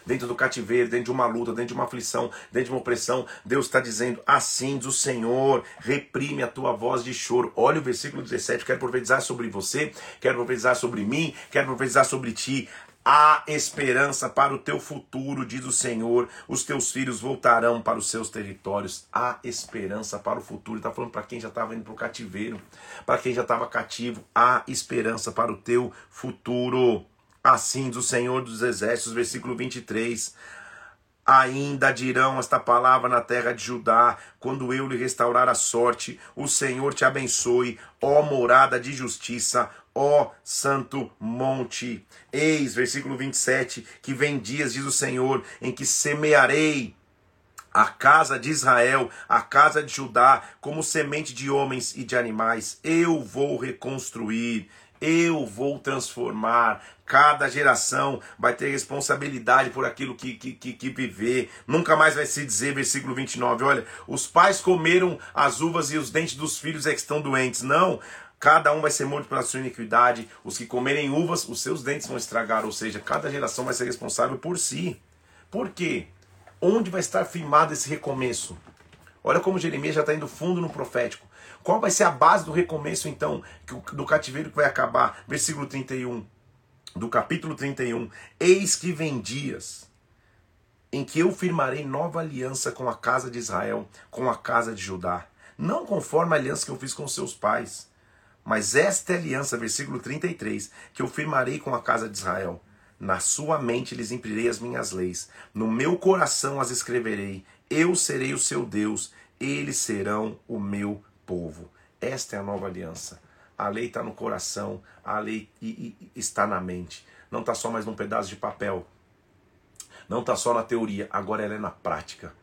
S1: Dentro do cativeiro, dentro de uma luta, dentro de uma aflição, dentro de uma opressão, Deus está dizendo: assim diz o Senhor, reprime a tua voz de choro. Olha o versículo 17, quero profetizar sobre você, quero profetizar sobre mim, quero profetizar sobre ti Há esperança para o teu futuro, diz o Senhor. Os teus filhos voltarão para os seus territórios. Há esperança para o futuro. Está falando para quem já estava indo para o cativeiro, para quem já estava cativo. Há esperança para o teu futuro. Assim diz o Senhor dos Exércitos, versículo 23 ainda dirão esta palavra na terra de Judá, quando eu lhe restaurar a sorte, o Senhor te abençoe, ó morada de justiça, ó santo monte. Eis, versículo 27, que vem dias, diz o Senhor, em que semearei a casa de Israel, a casa de Judá, como semente de homens e de animais. Eu vou reconstruir, eu vou transformar. Cada geração vai ter responsabilidade por aquilo que, que, que, que, viver. Nunca mais vai se dizer, versículo 29, olha, os pais comeram as uvas e os dentes dos filhos é que estão doentes. Não, cada um vai ser morto pela sua iniquidade. Os que comerem uvas, os seus dentes vão estragar, ou seja, cada geração vai ser responsável por si. Por quê? Onde vai estar firmado esse recomeço? Olha como Jeremias já está indo fundo no profético. Qual vai ser a base do recomeço, então, do cativeiro que vai acabar? Versículo 31 do capítulo 31. Eis que vem dias em que eu firmarei nova aliança com a casa de Israel, com a casa de Judá. Não conforme a aliança que eu fiz com seus pais, mas esta é aliança, versículo 33, que eu firmarei com a casa de Israel. Na sua mente lhes imprirei as minhas leis, no meu coração as escreverei. Eu serei o seu Deus, eles serão o meu povo. Esta é a nova aliança. A lei está no coração, a lei está na mente. Não está só mais num pedaço de papel. Não está só na teoria, agora ela é na prática.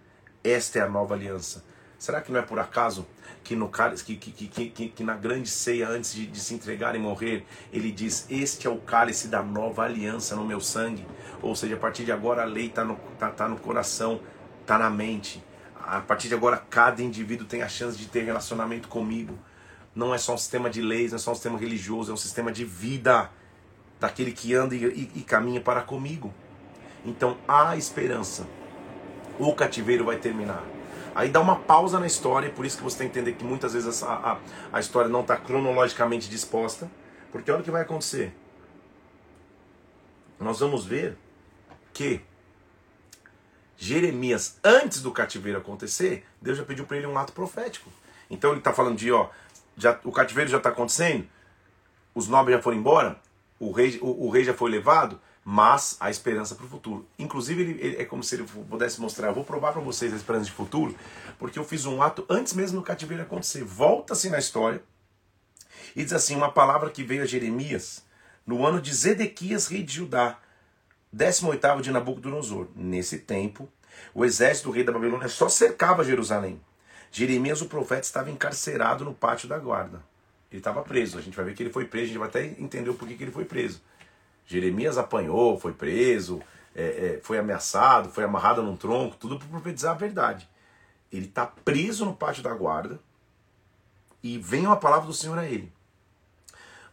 S1: Esta é a nova aliança. Será que não é por acaso que, no que, que, que, que na grande ceia, antes de, de, se entregar e morrer, ele diz: Este é o cálice da nova aliança no meu sangue? Ou seja, a partir de agora a lei está no, tá, tá no coração, está na mente a partir de agora, cada indivíduo tem a chance de ter relacionamento comigo. Não é só um sistema de leis, não é só um sistema religioso, é um sistema de vida daquele que anda e, e, e caminha para comigo. Então há esperança. O cativeiro vai terminar. Aí dá uma pausa na história, por isso que você tem que entender que muitas vezes a, a, a história não está cronologicamente disposta. Porque olha o que vai acontecer. Nós vamos ver que Jeremias, antes do cativeiro acontecer, Deus já pediu para ele um ato profético. Então ele está falando de, ó, já, o cativeiro já está acontecendo, os nobres já foram embora, o rei, o, o rei já foi levado, mas a esperança para o futuro. Inclusive, ele, ele, é como se ele pudesse mostrar, eu vou provar para vocês a esperança de futuro, porque eu fiz um ato antes mesmo do cativeiro acontecer. Volta-se na história e diz assim: uma palavra que veio a Jeremias no ano de Zedequias, rei de Judá, 18 de Nabucodonosor. Nesse tempo, o exército do rei da Babilônia só cercava Jerusalém. Jeremias, o profeta, estava encarcerado no pátio da guarda. Ele estava preso. A gente vai ver que ele foi preso, a gente vai até entender o porquê que ele foi preso. Jeremias apanhou, foi preso, é, é, foi ameaçado, foi amarrado num tronco, tudo para profetizar a verdade. Ele está preso no pátio da guarda e vem uma palavra do Senhor a ele.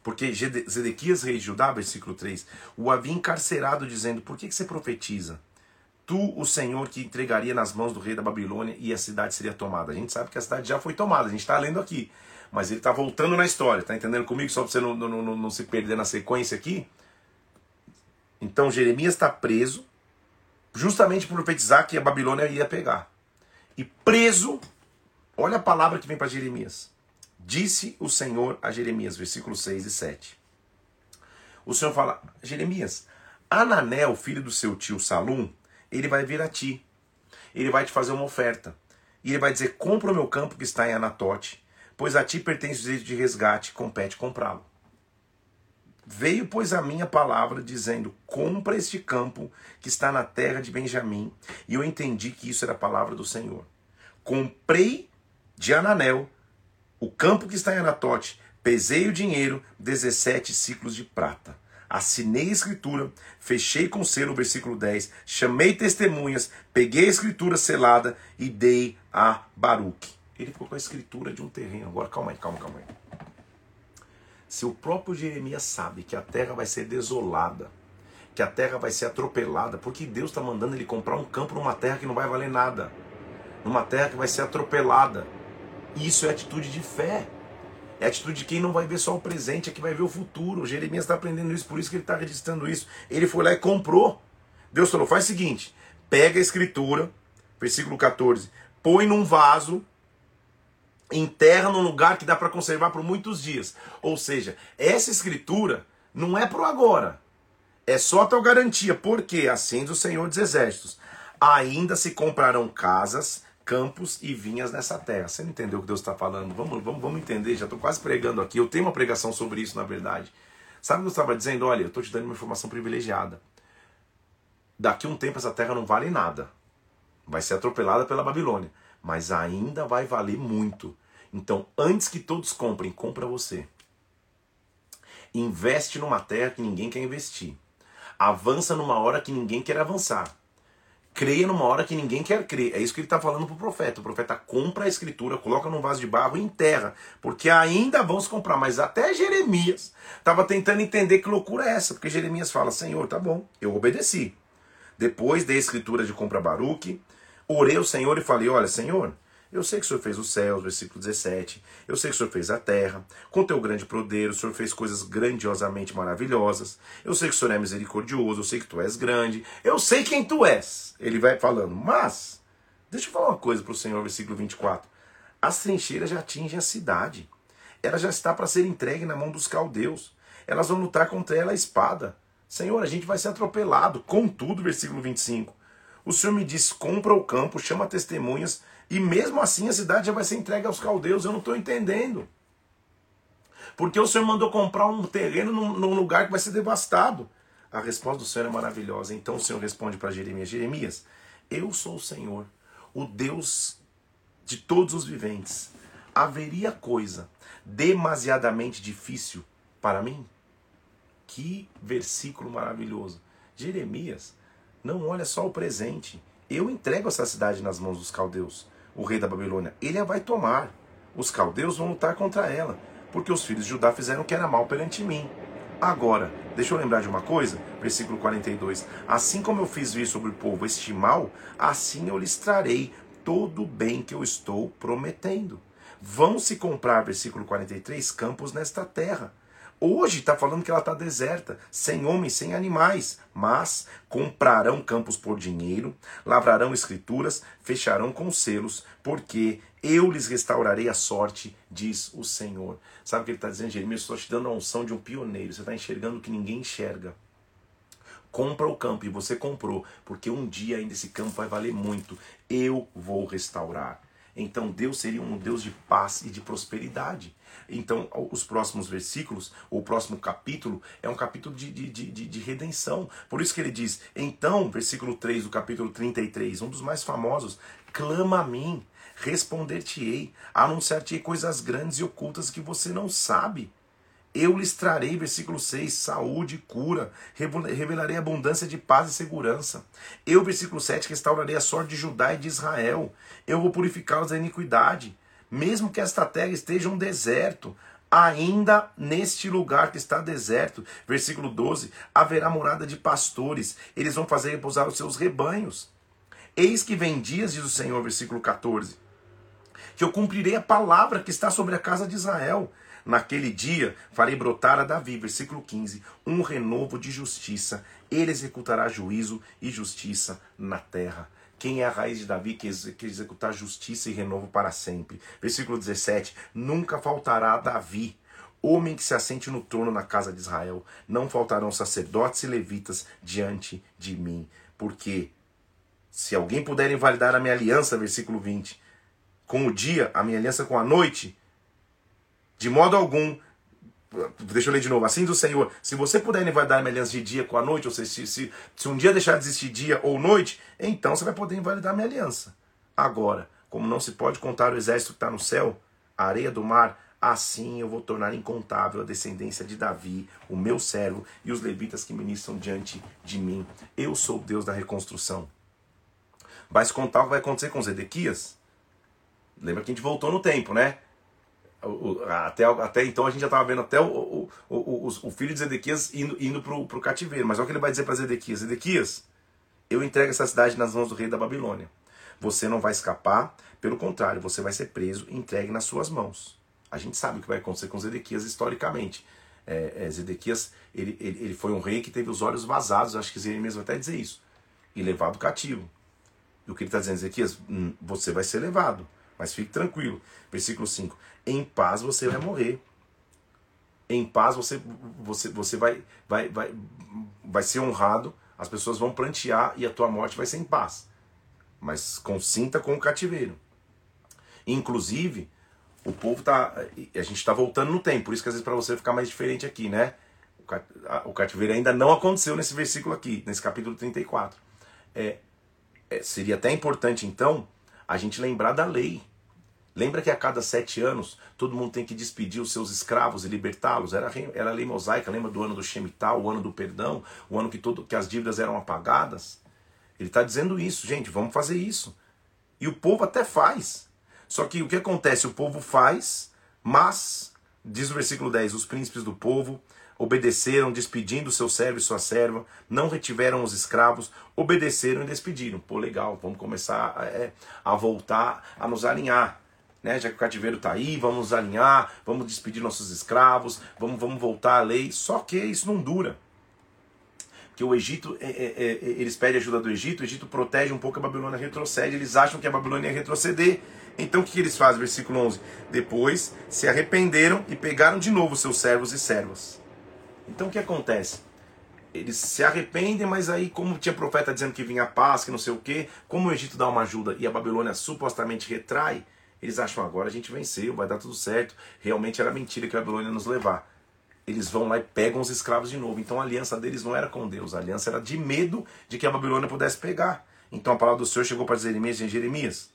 S1: Porque Zedequias, rei de Judá, versículo 3, o havia encarcerado, dizendo: Por que, que você profetiza? Tu, o Senhor, que entregaria nas mãos do rei da Babilônia e a cidade seria tomada. A gente sabe que a cidade já foi tomada, a gente está lendo aqui. Mas ele está voltando na história, está entendendo comigo? Só para você não, não, não, não se perder na sequência aqui. Então Jeremias está preso, justamente por profetizar que a Babilônia ia pegar. E preso, olha a palavra que vem para Jeremias. Disse o Senhor a Jeremias, versículos 6 e 7. O Senhor fala: Jeremias, Ananel, filho do seu tio Salum, ele vai vir a ti. Ele vai te fazer uma oferta. E ele vai dizer: Compra o meu campo que está em Anatote, pois a ti pertence o direito de resgate, compete comprá-lo. Veio, pois, a minha palavra, dizendo: Compra este campo que está na terra de Benjamim. E eu entendi que isso era a palavra do Senhor. Comprei de Ananel o campo que está em Anatote, pesei o dinheiro, 17 ciclos de prata. Assinei a escritura, fechei com selo, versículo 10, chamei testemunhas, peguei a escritura selada e dei a Baruque. Ele ficou com a escritura de um terreno. Agora, calma aí, calma, calma aí. Se o próprio Jeremias sabe que a terra vai ser desolada, que a terra vai ser atropelada, porque Deus está mandando ele comprar um campo numa terra que não vai valer nada, numa terra que vai ser atropelada. Isso é atitude de fé. É atitude de quem não vai ver só o presente, é que vai ver o futuro. Jeremias está aprendendo isso, por isso que ele está registrando isso. Ele foi lá e comprou. Deus falou: faz o seguinte: pega a escritura, versículo 14, põe num vaso, enterra num lugar que dá para conservar por muitos dias. Ou seja, essa escritura não é para agora. É só tal garantia, porque assim diz o Senhor dos Exércitos: ainda se comprarão casas, campos e vinhas nessa terra. Você não entendeu o que Deus está falando? Vamos, vamos, vamos entender, já estou quase pregando aqui. Eu tenho uma pregação sobre isso, na verdade. Sabe o que Deus estava dizendo? Olha, eu estou te dando uma informação privilegiada. Daqui a um tempo essa terra não vale nada. Vai ser atropelada pela Babilônia. Mas ainda vai valer muito. Então, antes que todos comprem, compra você. Investe numa terra que ninguém quer investir. Avança numa hora que ninguém quer avançar creia numa hora que ninguém quer crer. É isso que ele está falando para o profeta. O profeta compra a escritura, coloca num vaso de barro e enterra. Porque ainda vão se comprar. Mas até Jeremias estava tentando entender que loucura é essa. Porque Jeremias fala: Senhor, tá bom, eu obedeci. Depois da escritura de compra Baruque, orei ao Senhor e falei: Olha, Senhor, eu sei que o Senhor fez os céus, versículo 17. Eu sei que o Senhor fez a terra. Com teu grande poder, o Senhor fez coisas grandiosamente maravilhosas. Eu sei que o Senhor é misericordioso. Eu sei que tu és grande. Eu sei quem tu és. Ele vai falando. Mas, deixa eu falar uma coisa para o Senhor, versículo 24. As trincheiras já atingem a cidade. Ela já está para ser entregue na mão dos caldeus. Elas vão lutar contra ela a espada. Senhor, a gente vai ser atropelado. Contudo, versículo 25. O Senhor me diz: compra o campo, chama testemunhas e mesmo assim a cidade já vai ser entregue aos caldeus. Eu não estou entendendo. Porque o Senhor mandou comprar um terreno num, num, lugar que vai ser devastado. A resposta do Senhor é maravilhosa. Então o Senhor responde para Jeremias: Jeremias, eu sou o Senhor, o Deus de todos os viventes. Haveria coisa demasiadamente difícil para mim? Que versículo maravilhoso. Jeremias, não olha só o presente. Eu entrego essa cidade nas mãos dos caldeus o rei da Babilônia, ele a vai tomar. Os caldeus vão lutar contra ela, porque os filhos de Judá fizeram o que era mal perante mim. Agora, deixa eu lembrar de uma coisa, versículo 42. Assim como eu fiz vir sobre o povo este mal, assim eu lhes trarei todo o bem que eu estou prometendo. Vão se comprar, versículo 43, campos nesta terra Hoje está falando que ela está deserta, sem homens, sem animais, mas comprarão campos por dinheiro, lavrarão escrituras, fecharão com selos, porque eu lhes restaurarei a sorte, diz o Senhor. Sabe o que ele está dizendo, Jeremias? Estou te dando a unção de um pioneiro. Você está enxergando o que ninguém enxerga. Compra o campo, e você comprou, porque um dia ainda esse campo vai valer muito. Eu vou restaurar. Então Deus seria um Deus de paz e de prosperidade. Então, os próximos versículos, o próximo capítulo, é um capítulo de, de, de, de, redenção. Por isso que ele diz: Então, versículo 3 do capítulo 33, um dos mais famosos, clama a mim, responder-te-ei, anunciar-te-ei coisas grandes e ocultas que você não sabe. Eu lhes trarei, versículo 6, saúde e cura, revelarei abundância de paz e segurança. Eu, versículo 7, restaurarei a sorte de Judá e de Israel. Eu vou purificá-los da iniquidade mesmo que esta terra esteja um deserto, ainda neste lugar que está deserto, versículo 12, haverá morada de pastores, eles vão fazer repousar os seus rebanhos. Eis que vem dias, diz o Senhor, versículo 14, que eu cumprirei a palavra que está sobre a casa de Israel. Naquele dia farei brotar a Davi, versículo 15, um renovo de justiça. Ele executará juízo e justiça na terra. Quem é a raiz de Davi que, executar justiça e renovo para sempre? Versículo 17: Nunca faltará a Davi, homem que se assente no trono na casa de Israel. Não faltarão sacerdotes e levitas diante de mim. Porque se alguém puder invalidar a minha aliança, versículo 20, com o dia, a minha aliança com a noite, de modo algum Deixa eu ler de novo. Assim do Senhor, se você puder invalidar minha aliança de dia com a noite, ou seja, se, se, se um dia deixar de existir dia ou noite, então você vai poder invalidar minha aliança. Agora, como não se pode contar o exército que está no céu, a areia do mar, assim eu vou tornar incontável a descendência de Davi, o meu servo, e os levitas que ministram diante de mim. Eu sou o Deus da reconstrução. Vai se contar o que vai acontecer com Zedequias? Lembra que a gente voltou no tempo, né? Até, até então a gente já estava vendo até o, o, o, o, filho de Zedequias indo, indo para o cativeiro. Mas olha o que ele vai dizer para Zedequias: Zedequias, eu entrego essa cidade nas mãos do rei da Babilônia. Você não vai escapar, pelo contrário, você vai ser preso e entregue nas suas mãos. A gente sabe o que vai acontecer com Zedequias historicamente. É, é, Zedequias ele, ele, ele, foi um rei que teve os olhos vazados, acho que Jeremias vai até dizer isso, e levado cativo. E o que ele está dizendo, Ezequias? Hum, você vai ser levado, mas fique tranquilo. Versículo 5: Em paz você vai morrer. Em paz você, você, você vai, vai, vai, vai ser honrado, as pessoas vão plantear e a tua morte vai ser em paz. Mas consinta com o cativeiro. Inclusive, o povo tá. A gente está voltando no tempo, por isso que às vezes para você ficar mais diferente aqui, né? O cativeiro ainda não aconteceu nesse versículo aqui, nesse capítulo 34. É, é, seria até importante, então, a gente lembrar da lei. Lembra que a cada sete anos todo mundo tem que despedir os seus escravos e libertá-los? Era, era a lei mosaica, lembra do ano do Shemitah, o ano do perdão, o ano que, todo, que as dívidas eram apagadas? Ele está dizendo isso, gente, vamos fazer isso. E o povo até faz. Só que o que acontece? O povo faz, mas, diz o versículo 10, os príncipes do povo obedeceram, despedindo seu servo e sua serva, não retiveram os escravos, obedeceram e despediram. Pô, legal, vamos começar a, é, a voltar a nos alinhar. Né? Já que o cativeiro está aí, vamos alinhar, vamos despedir nossos escravos, vamos, vamos voltar à lei. Só que isso não dura. Porque o Egito, é, é, é, eles pedem ajuda do Egito, o Egito protege um pouco, a Babilônia retrocede, eles acham que a Babilônia ia retroceder, então o que eles fazem? Versículo 11. Depois se arrependeram e pegaram de novo seus servos e servas. Então o que acontece? Eles se arrependem, mas aí, como tinha profeta dizendo que vinha paz, que não sei o quê, como o Egito dá uma ajuda e a Babilônia supostamente retrai, eles acham agora a gente venceu, vai dar tudo certo. Realmente era mentira que a Babilônia ia nos levar. Eles vão lá e pegam os escravos de novo. Então a aliança deles não era com Deus, a aliança era de medo de que a Babilônia pudesse pegar. Então a palavra do Senhor chegou para Jeremias em Jeremias: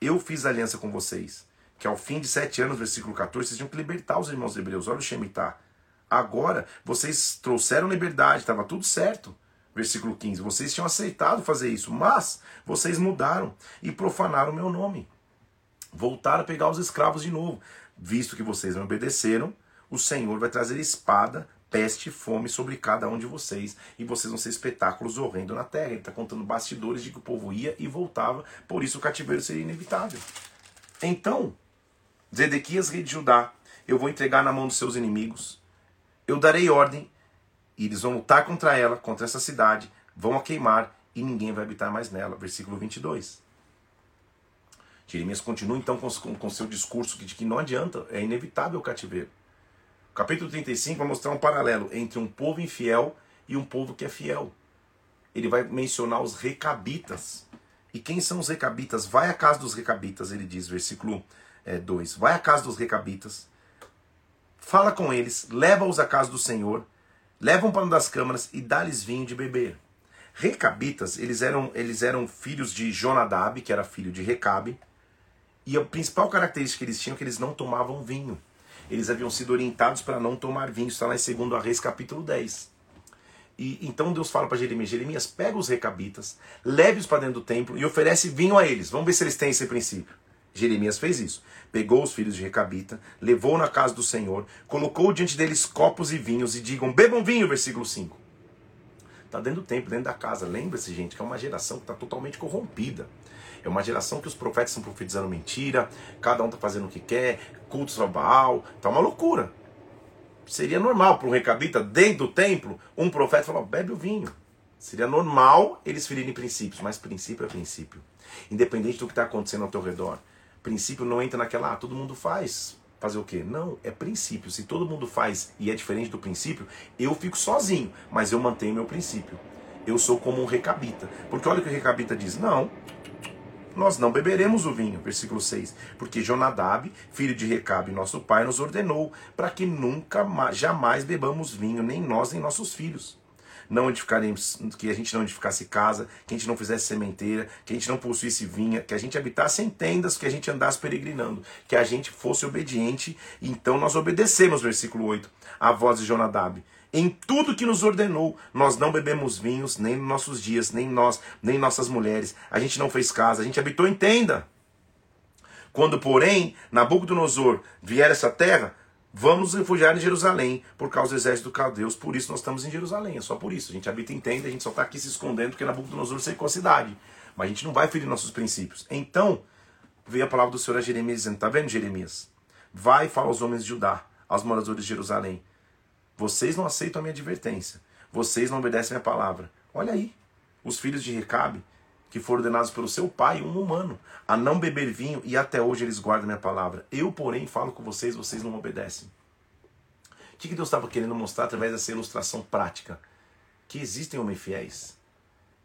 S1: eu fiz aliança com vocês, que ao fim de sete anos, versículo 14, vocês tinham que libertar os irmãos hebreus. Olha o Shemitah. Agora, vocês trouxeram liberdade, estava tudo certo. Versículo 15. Vocês tinham aceitado fazer isso, mas vocês mudaram e profanaram o meu nome. Voltaram a pegar os escravos de novo. Visto que vocês não obedeceram, o Senhor vai trazer espada, peste e fome sobre cada um de vocês, e vocês vão ser espetáculos horrendos na terra. Ele está contando bastidores de que o povo ia e voltava, por isso o cativeiro seria inevitável. Então, Zedequias, rei de Judá, eu vou entregar na mão dos seus inimigos. Eu darei ordem, e eles vão lutar contra ela, contra essa cidade, vão a queimar, e ninguém vai habitar mais nela. Versículo 22. Jeremias continua então com, com, com seu discurso de que não adianta, é inevitável o cativeiro. O capítulo 35 vai mostrar um paralelo entre um povo infiel e um povo que é fiel. Ele vai mencionar os recabitas. E quem são os recabitas? Vai à casa dos recabitas, ele diz, versículo 2. É, Vai à casa dos recabitas, fala com eles, leva-os à casa do Senhor, leva um pano das câmaras e dá-lhes vinho de beber. Recabitas, eles eram, eles eram filhos de Jonadab, que era filho de Recabe, e a principal característica que eles tinham é que eles não tomavam vinho eles haviam sido orientados para não tomar vinho. Está lá em 2 Reis, capítulo 10. E então Deus fala para Jeremias: Jeremias, pega os recabitas, leve-os para dentro do templo e oferece vinho a eles. Vamos ver se eles têm esse princípio. Jeremias fez isso. Pegou os filhos de Recabita, levou na casa do Senhor, colocou diante deles copos e vinhos e digam: bebam vinho, versículo 5. Está dentro do templo, dentro da casa. Lembra-se, gente, que é uma geração que está totalmente corrompida. É uma geração que os profetas estão profetizando mentira, cada um está fazendo o que quer, cultos ao Baal, tá uma loucura. Seria normal para um recabita dentro do templo, um profeta falar, bebe o vinho. Seria normal eles ferirem princípios, mas princípio é princípio. Independente do que está acontecendo ao teu redor. Princípio não entra naquela, ah, todo mundo faz. Fazer o quê? Não, é princípio. Se todo mundo faz e é diferente do princípio, eu fico sozinho, mas eu mantenho meu princípio. Eu sou como um recabita. Porque olha o que o recabita diz: não, nós não beberemos o vinho, versículo 6, porque Jonadab, filho de Recabe, nosso pai, nos ordenou para que nunca jamais bebamos vinho, nem nós nem nossos filhos. Não edificaremos, que a gente não edificasse casa, que a gente não fizesse sementeira, que a gente não possuísse vinha, que a gente habitasse em tendas, que a gente andasse peregrinando, que a gente fosse obediente, então nós obedecemos, versículo 8, a voz de Jonadab em tudo que nos ordenou. Nós não bebemos vinhos, nem nos nossos dias, nem nós, nem nossas mulheres. A gente não fez casa, a gente habitou em tenda. Quando, porém, Nabucodonosor vier essa terra, vamos refugiar em Jerusalém por causa do exército dos caldeus. Por isso nós estamos em Jerusalém, é só por isso. A gente habita em tenda, a gente só está aqui se escondendo porque Nabucodonosor secou a cidade. Mas a gente não vai ferir nossos princípios. Então, veio a palavra do Senhor a Jeremias dizendo: Está vendo, Jeremias? Vai e fala aos homens de Judá, aos moradores de Jerusalém. Vocês não aceitam a minha advertência. Vocês não obedecem a minha palavra. Olha aí, os filhos de Recabe, que foram ordenados pelo seu pai, um humano, a não beber vinho, e até hoje eles guardam a minha palavra. Eu, porém, falo com vocês, vocês não obedecem. O que Deus estava querendo mostrar através dessa ilustração prática? Que existem homens fiéis,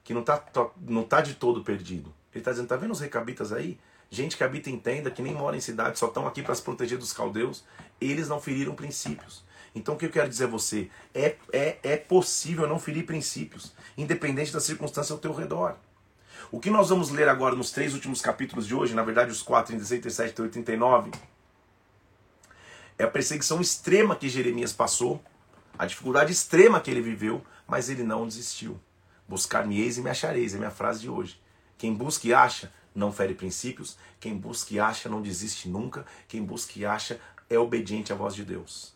S1: que não está não tá de todo perdido. Ele está dizendo, tá vendo os recabitas aí? Gente que habita em tenda, que nem mora em cidade, só estão aqui para se proteger dos caldeus. Eles não feriram princípios. Então o que eu quero dizer a você? É, é, é possível não ferir princípios, independente da circunstância ao teu redor. O que nós vamos ler agora nos três últimos capítulos de hoje, na verdade os 4, 36, 37 e 89, é a perseguição extrema que Jeremias passou, a dificuldade extrema que ele viveu, mas ele não desistiu. Buscar-me-eis e me achareis, é minha frase de hoje. Quem busca e acha, não fere princípios. Quem busca e acha, não desiste nunca. Quem busca e acha, é obediente à voz de Deus.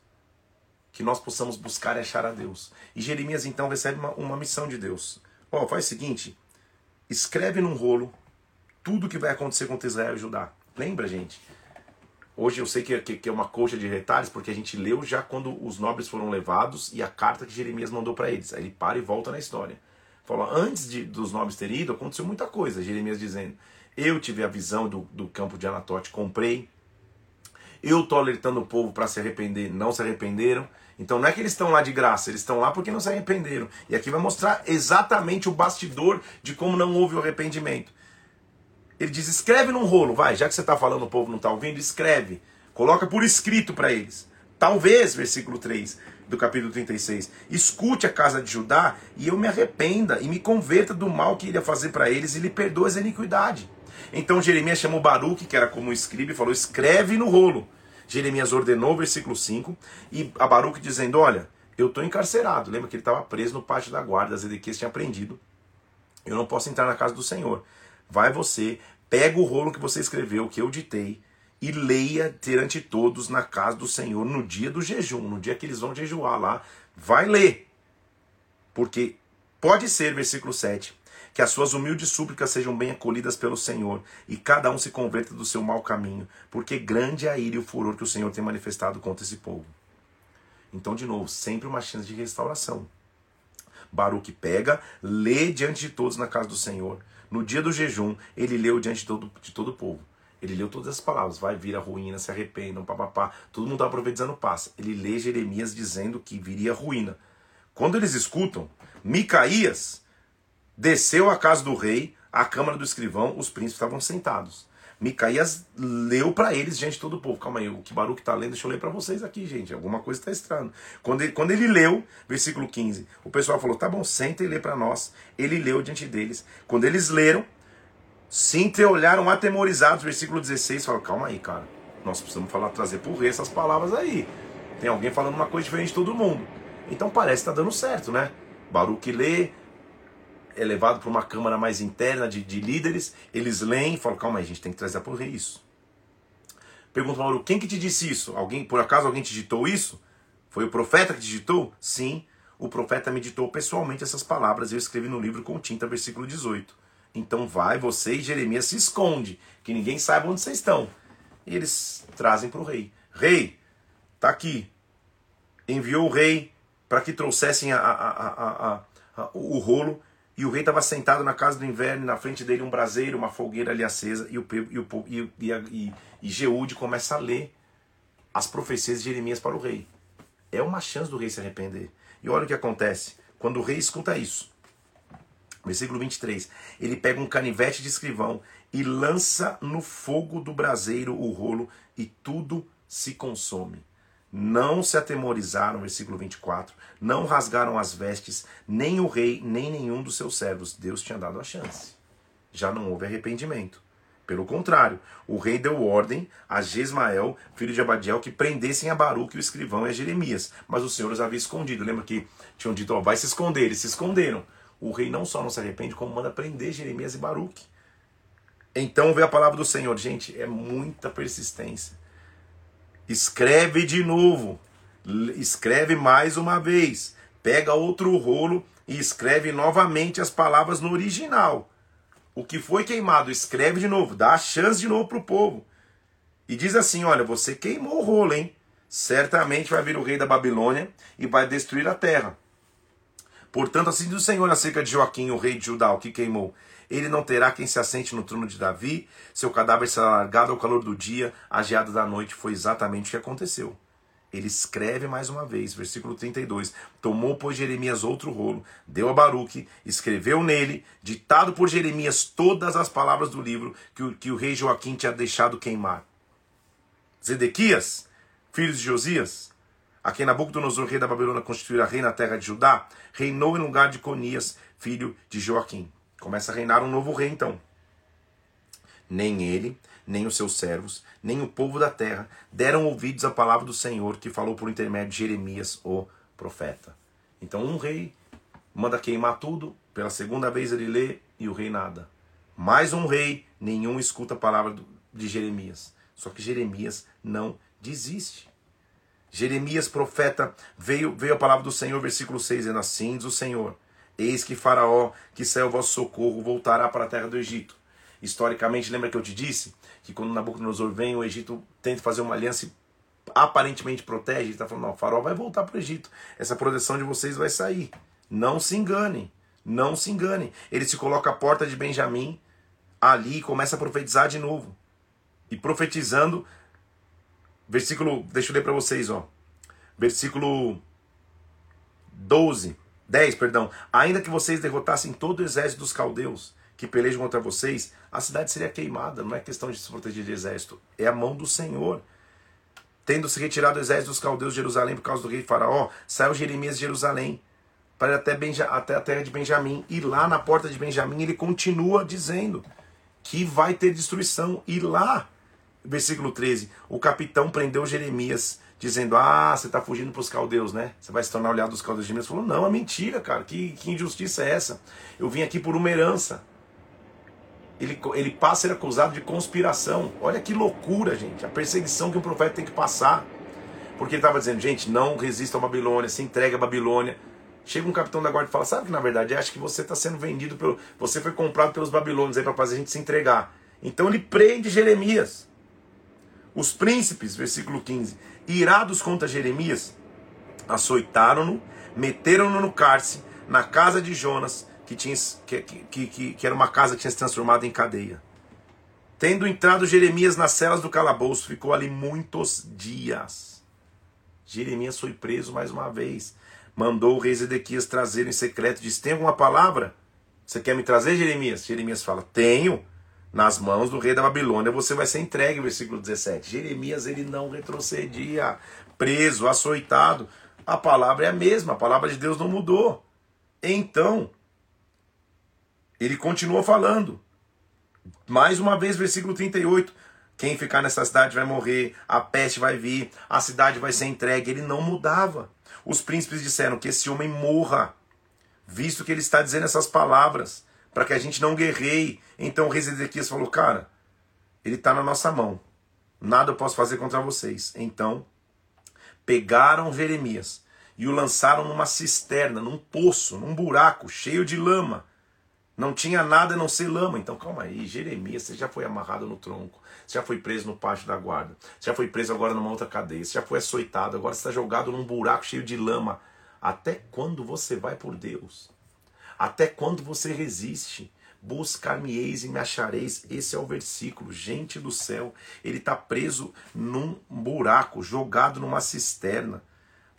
S1: Que nós possamos buscar e achar a Deus. E Jeremias então recebe uma, uma missão de Deus. Ó, oh, faz o seguinte: escreve num rolo tudo o que vai acontecer com Israel e Judá. Lembra, gente? Hoje eu sei que, que, que, é uma coxa de retalhos, porque a gente leu já quando os nobres foram levados e a carta que Jeremias mandou para eles. Aí ele para e volta na história. Falou, antes de, dos nobres terem ido, aconteceu muita coisa. Jeremias dizendo, eu tive a visão do, do campo de Anatote, comprei. Eu estou alertando o povo para se arrepender, não se arrependeram. Então não é que eles estão lá de graça, eles estão lá porque não se arrependeram. E aqui vai mostrar exatamente o bastidor de como não houve o arrependimento. Ele diz: escreve num rolo, vai, já que você está falando, o povo não está ouvindo, escreve. Coloca por escrito para eles. Talvez, versículo 3 do capítulo 36, escute a casa de Judá e eu me arrependa e me converta do mal que iria fazer para eles e lhe perdoe a iniquidade. Então Jeremias chamou Baruque, que era como um escriba, e falou: escreve no rolo. Jeremias ordenou, versículo 5, e a Baruque dizendo: Olha, eu estou encarcerado. Lembra que ele estava preso no pátio da guarda, Zedequias tinha prendido. Eu não posso entrar na casa do Senhor. Vai você, pega o rolo que você escreveu, que eu ditei, e leia perante todos na casa do Senhor no dia do jejum, no dia que eles vão jejuar lá. Vai ler. Porque pode ser, versículo 7, que as suas humildes súplicas sejam bem acolhidas pelo Senhor e cada um se converta do seu mau caminho, porque grande é a ira e o furor que o Senhor tem manifestado contra esse povo. Então, de novo, sempre uma chance de restauração. Baruque pega, lê diante de todos na casa do Senhor. No dia do jejum, ele leu diante de todo, de todo o povo. Ele leu todas as palavras, vai vir a ruína, se arrependam, papapá. Todo mundo estava profetizando paz. Ele lê Jeremias dizendo que viria ruína. Quando eles escutam, Micaías desceu à casa do rei, à câmara do escrivão, os príncipes estavam sentados. Micaías leu para eles, gente, todo o povo. Calma aí, o que Baruque está lendo, deixa eu ler para vocês aqui, gente. Alguma coisa está estranho. Quando ele, quando ele leu, versículo 15, o pessoal falou: tá bom, senta e lê para nós. Ele leu diante deles. Quando eles leram, se entreolharam atemorizados, versículo 16, fala, calma aí, cara, nós precisamos falar, trazer por rei essas palavras aí. Tem alguém falando uma coisa diferente de todo mundo. Então parece que está dando certo, né? Baruque lê, é levado para uma câmara mais interna de, de líderes, eles leem e falam, calma aí, a gente tem que trazer por rei isso. Pergunta Baruque, quem que te disse isso? Alguém, por acaso alguém te ditou isso? Foi o profeta que te ditou? Sim, o profeta me ditou pessoalmente essas palavras, eu escrevi no livro com tinta, versículo 18. Então vai você e Jeremias se esconde, que ninguém saiba onde vocês estão. E eles trazem para o rei. Rei, tá aqui. Enviou o rei para que trouxessem a, a, a, o rolo. E o rei estava sentado na casa do inverno, na frente dele um braseiro, uma fogueira ali acesa. E, o, e, o, e, e, e começa a ler as profecias de Jeremias para o rei. É uma chance do rei se arrepender. E olha o que acontece. Quando o rei escuta isso, Versículo 23. Ele pega um canivete de escrivão e lança no fogo do braseiro o rolo e tudo se consome. Não se atemorizaram, versículo 24, não rasgaram as vestes, nem o rei, nem nenhum dos seus servos. Deus tinha dado a chance. Já não houve arrependimento. Pelo contrário, o rei deu ordem a Jesmael, filho de Abadiel, que prendessem a Baruque, o escrivão, e a Jeremias. Mas o Senhor os havia escondido. Lembra que tinham dito, ó, vai se esconder. Eles se esconderam o rei não só não se arrepende, como manda prender Jeremias e Baruque. Então vê a palavra do Senhor. Gente, é muita persistência. Escreve de novo. Escreve mais uma vez. Pega outro rolo e escreve novamente as palavras no original. O que foi queimado, escreve de novo. Dá a chance de novo para o povo. E diz assim: Olha, você queimou o rolo, hein? Certamente vai vir o rei da Babilônia e vai destruir a terra. Portanto, assim diz o Senhor acerca de Joaquim, o rei de Judá, o que queimou. Ele não terá quem se assente no trono de Davi, seu cadáver será largado ao calor do dia, a geada da noite. Foi exatamente o que aconteceu. Ele escreve mais uma vez, versículo 32. Tomou, pois, Jeremias outro rolo, deu a Baruque, escreveu nele, ditado por Jeremias, todas as palavras do livro que o, que o rei Joaquim tinha deixado queimar. Zedequias, filho de Josias, a quem Nabucodonosor, rei da Babilônia, constituirá rei na terra de Judá, reinou em lugar de Conias, filho de Joaquim. Começa a reinar um novo rei, então. Nem ele, nem os seus servos, nem o povo da terra deram ouvidos à palavra do Senhor que falou por intermédio de Jeremias, o profeta. Então, um rei manda queimar tudo, pela segunda vez ele lê e o rei nada. Mais um rei, nenhum escuta a palavra de Jeremias. Só que Jeremias não desiste. Jeremias, profeta, veio, veio a palavra do Senhor, versículo 6, dizendo assim: diz o Senhor, eis que Faraó, que saiu o vosso socorro, voltará para a terra do Egito. Historicamente, lembra que eu te disse que quando Nabucodonosor vem, o Egito tenta fazer uma aliança e aparentemente protege, ele está falando, não, o Faraó vai voltar para o Egito, essa proteção de vocês vai sair. Não se enganem, não se enganem. Ele se coloca à porta de Benjamim, ali e começa a profetizar de novo. E profetizando, versículo, deixa eu ler para vocês, ó. Versículo 12, 10, perdão. Ainda que vocês derrotassem todo o exército dos caldeus que pelejam contra vocês, a cidade seria queimada. Não é questão de se proteger de exército, é a mão do Senhor. Tendo se retirado o exército dos caldeus de Jerusalém por causa do rei Faraó, saiu Jeremias de Jerusalém para ir até, Benja, até a terra de Benjamim. E lá na porta de Benjamim ele continua dizendo que vai ter destruição. E lá Versículo 13: O capitão prendeu Jeremias, dizendo: Ah, você está fugindo para os caldeus, né? Você vai se tornar olhado dos caldeus. Jeremias falou: Não, é mentira, cara. Que, que injustiça é essa? Eu vim aqui por uma herança. Ele, ele passa a ser acusado de conspiração. Olha que loucura, gente. A perseguição que um profeta tem que passar. Porque ele estava dizendo: Gente, não resista à Babilônia, se entregue à Babilônia. Chega um capitão da guarda e fala: Sabe que na verdade acho que você está sendo vendido pelo. Você foi comprado pelos babilônios aí para fazer a gente se entregar. Então ele prende Jeremias. Os príncipes, versículo 15, irados contra Jeremias, açoitaram-no, meteram-no no cárcere, na casa de Jonas, que, tinha, que, que, que, que era uma casa que tinha se transformado em cadeia. Tendo entrado Jeremias nas celas do calabouço, ficou ali muitos dias. Jeremias foi preso mais uma vez. Mandou o rei Zedequias trazer em secreto. Disse: Tem alguma palavra? Você quer me trazer, Jeremias? Jeremias fala: Tenho nas mãos do rei da Babilônia, você vai ser entregue, versículo 17. Jeremias, ele não retrocedia, preso, açoitado. A palavra é a mesma, a palavra de Deus não mudou. Então, ele continua falando. Mais uma vez, versículo 38. Quem ficar nessa cidade vai morrer, a peste vai vir, a cidade vai ser entregue. Ele não mudava. Os príncipes disseram que esse homem morra, visto que ele está dizendo essas palavras para que a gente não guerreie. Então o rei Zedequias falou: Cara, ele está na nossa mão. Nada eu posso fazer contra vocês. Então pegaram Jeremias e o lançaram numa cisterna, num poço, num buraco cheio de lama. Não tinha nada a não ser lama. Então calma aí, Jeremias, você já foi amarrado no tronco, você já foi preso no pátio da guarda, você já foi preso agora numa outra cadeia, você já foi açoitado, agora você está jogado num buraco cheio de lama. Até quando você vai por Deus? Até quando você resiste? Buscar-me-eis e me achareis. Esse é o versículo. Gente do céu, ele está preso num buraco, jogado numa cisterna.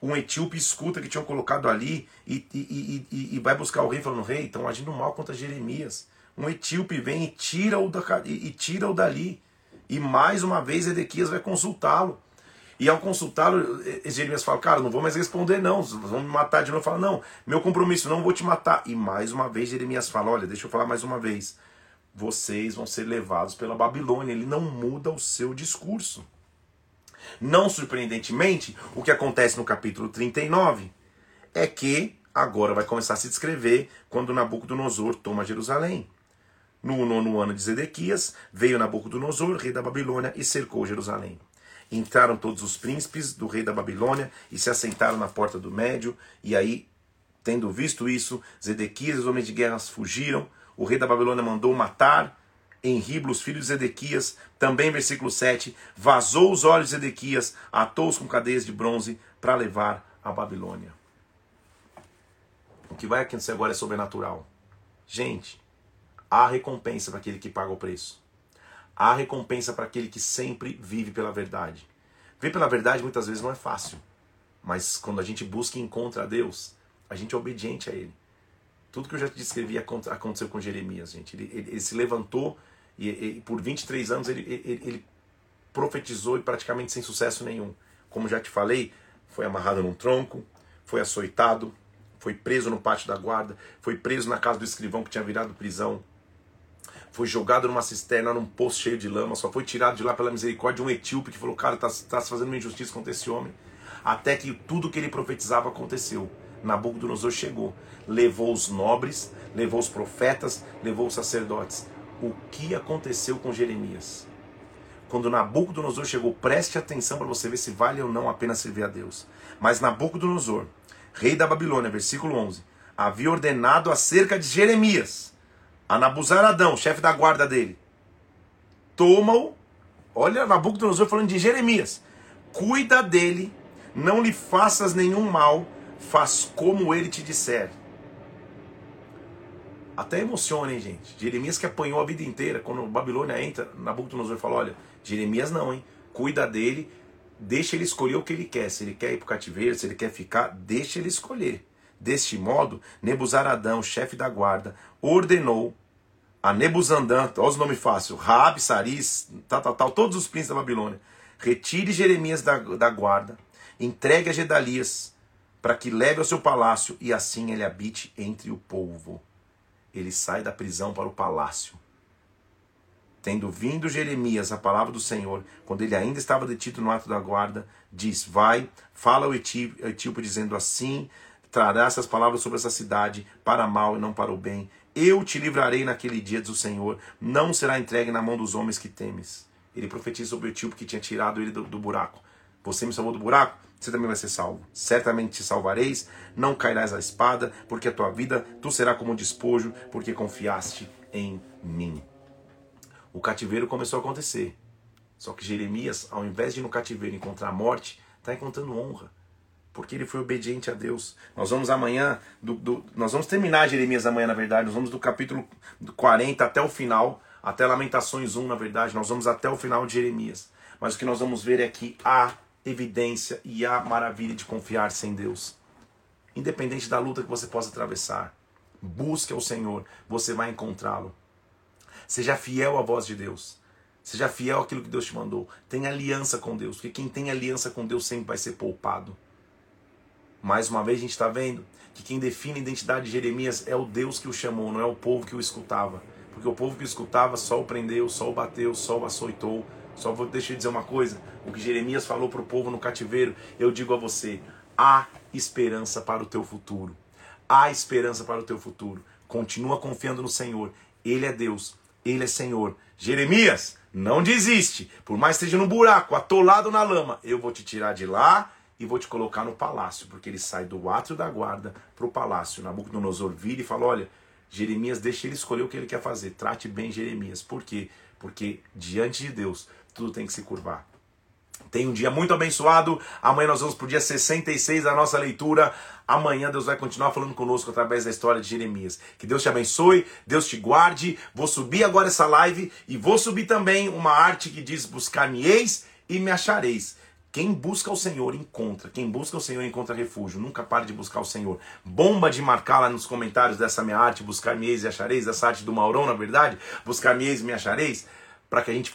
S1: Um etíope escuta que tinham colocado ali e, e, e, e vai buscar o rei, falando: Rei, estão agindo mal contra Jeremias. Um etíope vem e tira-o da, e, tira-o dali. E mais uma vez Edequias vai consultá-lo. E ao consultá-lo, Jeremias fala, cara, não vou mais responder não, vão me matar de novo. Fala, não, meu compromisso, não vou te matar. E mais uma vez Jeremias fala, olha, deixa eu falar mais uma vez. Vocês vão ser levados pela Babilônia. Ele não muda o seu discurso. Não surpreendentemente, o que acontece no capítulo 39 é que agora vai começar a se descrever quando Nabucodonosor toma Jerusalém. No nono ano de Zedequias, veio Nabucodonosor, rei da Babilônia, e cercou Jerusalém. Entraram todos os príncipes do rei da Babilônia e se assentaram na porta do Médio. E aí, tendo visto isso, Zedequias e os homens de guerra fugiram. O rei da Babilônia mandou matar em Riblos, filho de Zedequias, também versículo 7, vazou os olhos de Zedequias, atou-os com cadeias de bronze para levar a Babilônia. O que vai acontecer agora é sobrenatural. Gente, há recompensa para aquele que paga o preço. Há recompensa para aquele que sempre vive pela verdade. Viver pela verdade muitas vezes não é fácil, mas quando a gente busca e encontra a Deus, a gente é obediente a Ele. Tudo que eu já te descrevi aconteceu com Jeremias, gente. Ele, ele, ele se levantou e, e, por 23 anos ele, ele, ele profetizou e praticamente sem sucesso nenhum. Como já te falei, foi amarrado num tronco, foi açoitado, foi preso no pátio da guarda, foi preso na casa do escrivão que tinha virado prisão, foi jogado numa cisterna, num poço cheio de lama, só foi tirado de lá pela misericórdia de um etíope que falou: Cara, tá, tá fazendo uma injustiça contra esse homem. Até que tudo que ele profetizava aconteceu. Nabucodonosor chegou, levou os nobres, levou os profetas, levou os sacerdotes o que aconteceu com Jeremias. Quando Nabucodonosor chegou, preste atenção para você ver se vale ou não a pena servir a Deus. Mas Nabucodonosor, rei da Babilônia, versículo 11, havia ordenado acerca de Jeremias, a Nabuzaradão, chefe da guarda dele. Toma-o, olha Nabucodonosor falando de Jeremias, cuida dele, não lhe faças nenhum mal, faz como ele te disser. Até emociona, hein, gente? Jeremias que apanhou a vida inteira. Quando Babilônia entra, Nabucodonosor fala: olha, Jeremias não, hein? Cuida dele, deixa ele escolher o que ele quer. Se ele quer ir para o cativeiro, se ele quer ficar, deixa ele escolher. Deste modo, Nebuzaradão, chefe da guarda, ordenou a Nebuzandan, olha os nomes fáceis, Rabi, Saris, tal, tal, tal, todos os príncipes da Babilônia. Retire Jeremias da, da guarda, entregue a Gedalias, para que leve ao seu palácio e assim ele habite entre o povo ele sai da prisão para o palácio. Tendo vindo Jeremias a palavra do Senhor, quando ele ainda estava detido no ato da guarda, diz: Vai, fala ao etíope, dizendo assim: Trará essas palavras sobre essa cidade, para mal e não para o bem. Eu te livrarei naquele dia, diz o Senhor, não será entregue na mão dos homens que temes. Ele profetiza sobre o etíope que tinha tirado ele do, do buraco. Você me salvou do buraco? você também vai ser salvo. Certamente te salvareis, não cairás a espada, porque a tua vida tu será como um despojo, porque confiaste em mim. O cativeiro começou a acontecer. Só que Jeremias, ao invés de no cativeiro encontrar a morte, está encontrando honra. Porque ele foi obediente a Deus. Nós vamos amanhã, do, do, nós vamos terminar Jeremias amanhã, na verdade. Nós vamos do capítulo 40 até o final, até Lamentações 1, na verdade. Nós vamos até o final de Jeremias. Mas o que nós vamos ver é que há evidência e a maravilha de confiar-se Deus. Independente da luta que você possa atravessar, busque ao Senhor, você vai encontrá-lo. Seja fiel à voz de Deus. Seja fiel àquilo que Deus te mandou. Tenha aliança com Deus, porque quem tem aliança com Deus sempre vai ser poupado. Mais uma vez a gente está vendo que quem define a identidade de Jeremias é o Deus que o chamou, não é o povo que o escutava. Porque o povo que o escutava só o prendeu, só o bateu, só o açoitou, só vou deixar eu dizer uma coisa: o que Jeremias falou para o povo no cativeiro, eu digo a você: há esperança para o teu futuro. Há esperança para o teu futuro. Continua confiando no Senhor. Ele é Deus, ele é Senhor. Jeremias, não desiste. Por mais que esteja no buraco, atolado na lama, eu vou te tirar de lá e vou te colocar no palácio, porque ele sai do átrio da guarda para o palácio. Nabucodonosor vira e fala: Olha, Jeremias, deixa ele escolher o que ele quer fazer. Trate bem Jeremias. Por quê? Porque diante de Deus, tudo tem que se curvar. Tem um dia muito abençoado. Amanhã nós vamos para o dia 66 da nossa leitura. Amanhã Deus vai continuar falando conosco através da história de Jeremias. Que Deus te abençoe, Deus te guarde. Vou subir agora essa live e vou subir também uma arte que diz: Buscar-me-eis e me achareis. Quem busca o Senhor encontra. Quem busca o Senhor encontra refúgio. Nunca pare de buscar o Senhor. Bomba de marcar lá nos comentários dessa minha arte, buscar-me-eis e achareis, dessa arte do Maurão, na verdade. Buscar-me-eis e me achareis para que a gente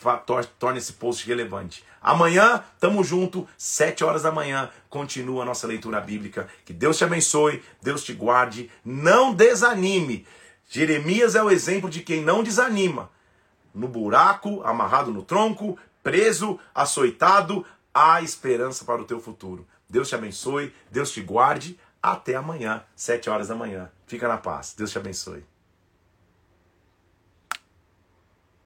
S1: torne esse post relevante. Amanhã, tamo junto, sete horas da manhã, continua a nossa leitura bíblica. Que Deus te abençoe, Deus te guarde, não desanime. Jeremias é o exemplo de quem não desanima. No buraco, amarrado no tronco, preso, açoitado, há esperança para o teu futuro. Deus te abençoe, Deus te guarde. Até amanhã, sete horas da manhã. Fica na paz. Deus te abençoe.